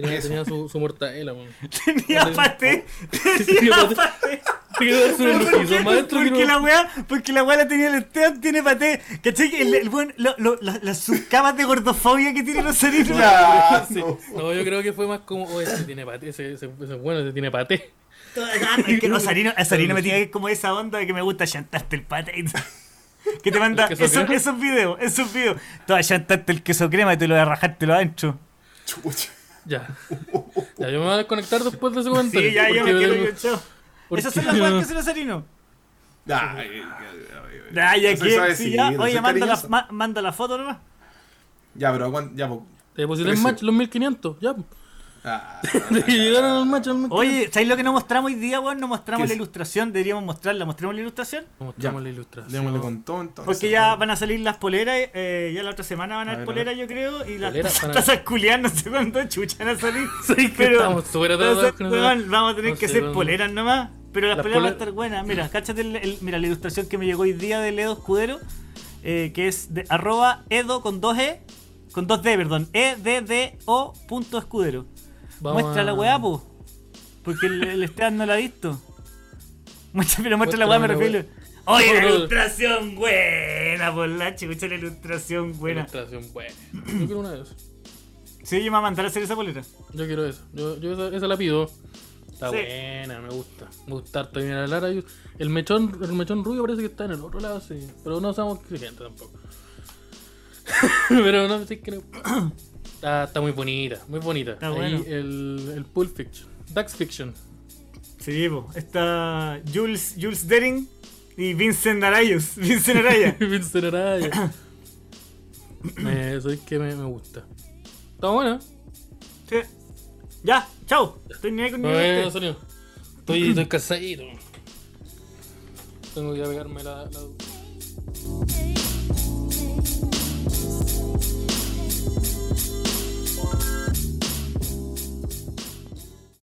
Tenía, tenía su, su mortadela, man. Tenía paté. Tenía Tenía paté. paté. Te quedó darse ¿Pero un por lujizo, qué? maestro. Porque la weá, porque la weá la tenía el Esteban, tiene paté. ¿Cachai? que El, el buen, lo, lo, las, las subcamas de gordofobia que tiene los sarinos. Ya, Sí. No, yo creo que fue más como, oh, ese tiene paté, ese, ese, ese es bueno, ese tiene paté. Ah, es que no, Sarino, a Sarino me tiene como esa onda de que me gusta chantarte el paté. Que te manda ¿El queso esos, crema? esos videos, esos videos. Tú vas a chantarte el queso crema y te lo vas a rajártelo adentro. Chucha. Ya. Ya, yo me voy a desconectar después de ese comentario. Sí, ya, ya me quiero yo, porque- Esas son las weas que los Sarino. Ya, ay, ay, ay, Ya, ya No Sí, ya. Oye, manda la, ma- manda la foto nomás. Ya, pero aguanta, ya, pues. Te deposité en match los 1500, ya. Ah, De que llegaron al match al 1500. Oye, ¿sabéis lo que no mostramos hoy día, weón? No mostramos ¿Qué la es? ilustración. Deberíamos mostrarla. ¿Mostramos la ilustración? Mostramos Ya. la ilustración. démosle con todo entonces. Porque ya van a salir las poleras. eh, ya la otra semana van a haber poleras, yo creo. Y las tazas culiadas, no sé cuándo chucha van a salir. Sí, Pero- estamos con vamos a tener No que sé, hacer poleras nomás. Pero las, Las poleras van a estar buenas. Mira, cáchate el, el- mira, la ilustración que me llegó hoy día de Edo Escudero. eh, que es de arroba edo con 2e. Con 2d, perdón. E E-D-D-O punto escudero. Vamos Muestra a- la weá, po. Porque el, el Esteban no la ha visto. Muestra, pero muestra la weá, me refiero. Oye, la ilustración buena, por la chucha, la ilustración buena. Ilustración buena. Yo quiero una de esas. Sí, yo me voy a mandar a hacer esa polera. Yo quiero esa. Yo, yo esa, esa la pido. Está Sí. buena, me gusta. Me gusta harto. Mira, Lara, el mechón, el mechón rubio parece que está en el otro lado, sí. Pero no somos exigentes tampoco. Pero no, sí que no. Está, está muy bonita, muy bonita. Está Ahí bueno. el, el Pulp Fiction. Dax Fiction. Sí, po. Está Jules, Jules Dering y Vincent Arayos. Vincent Araya. Vincent Araya. eh, soy que me, me gusta. Está buena. Sí. Ya, chao. Estoy ni ahí con sonido. Estoy, estoy cansadito. Tengo que pegarme la- la...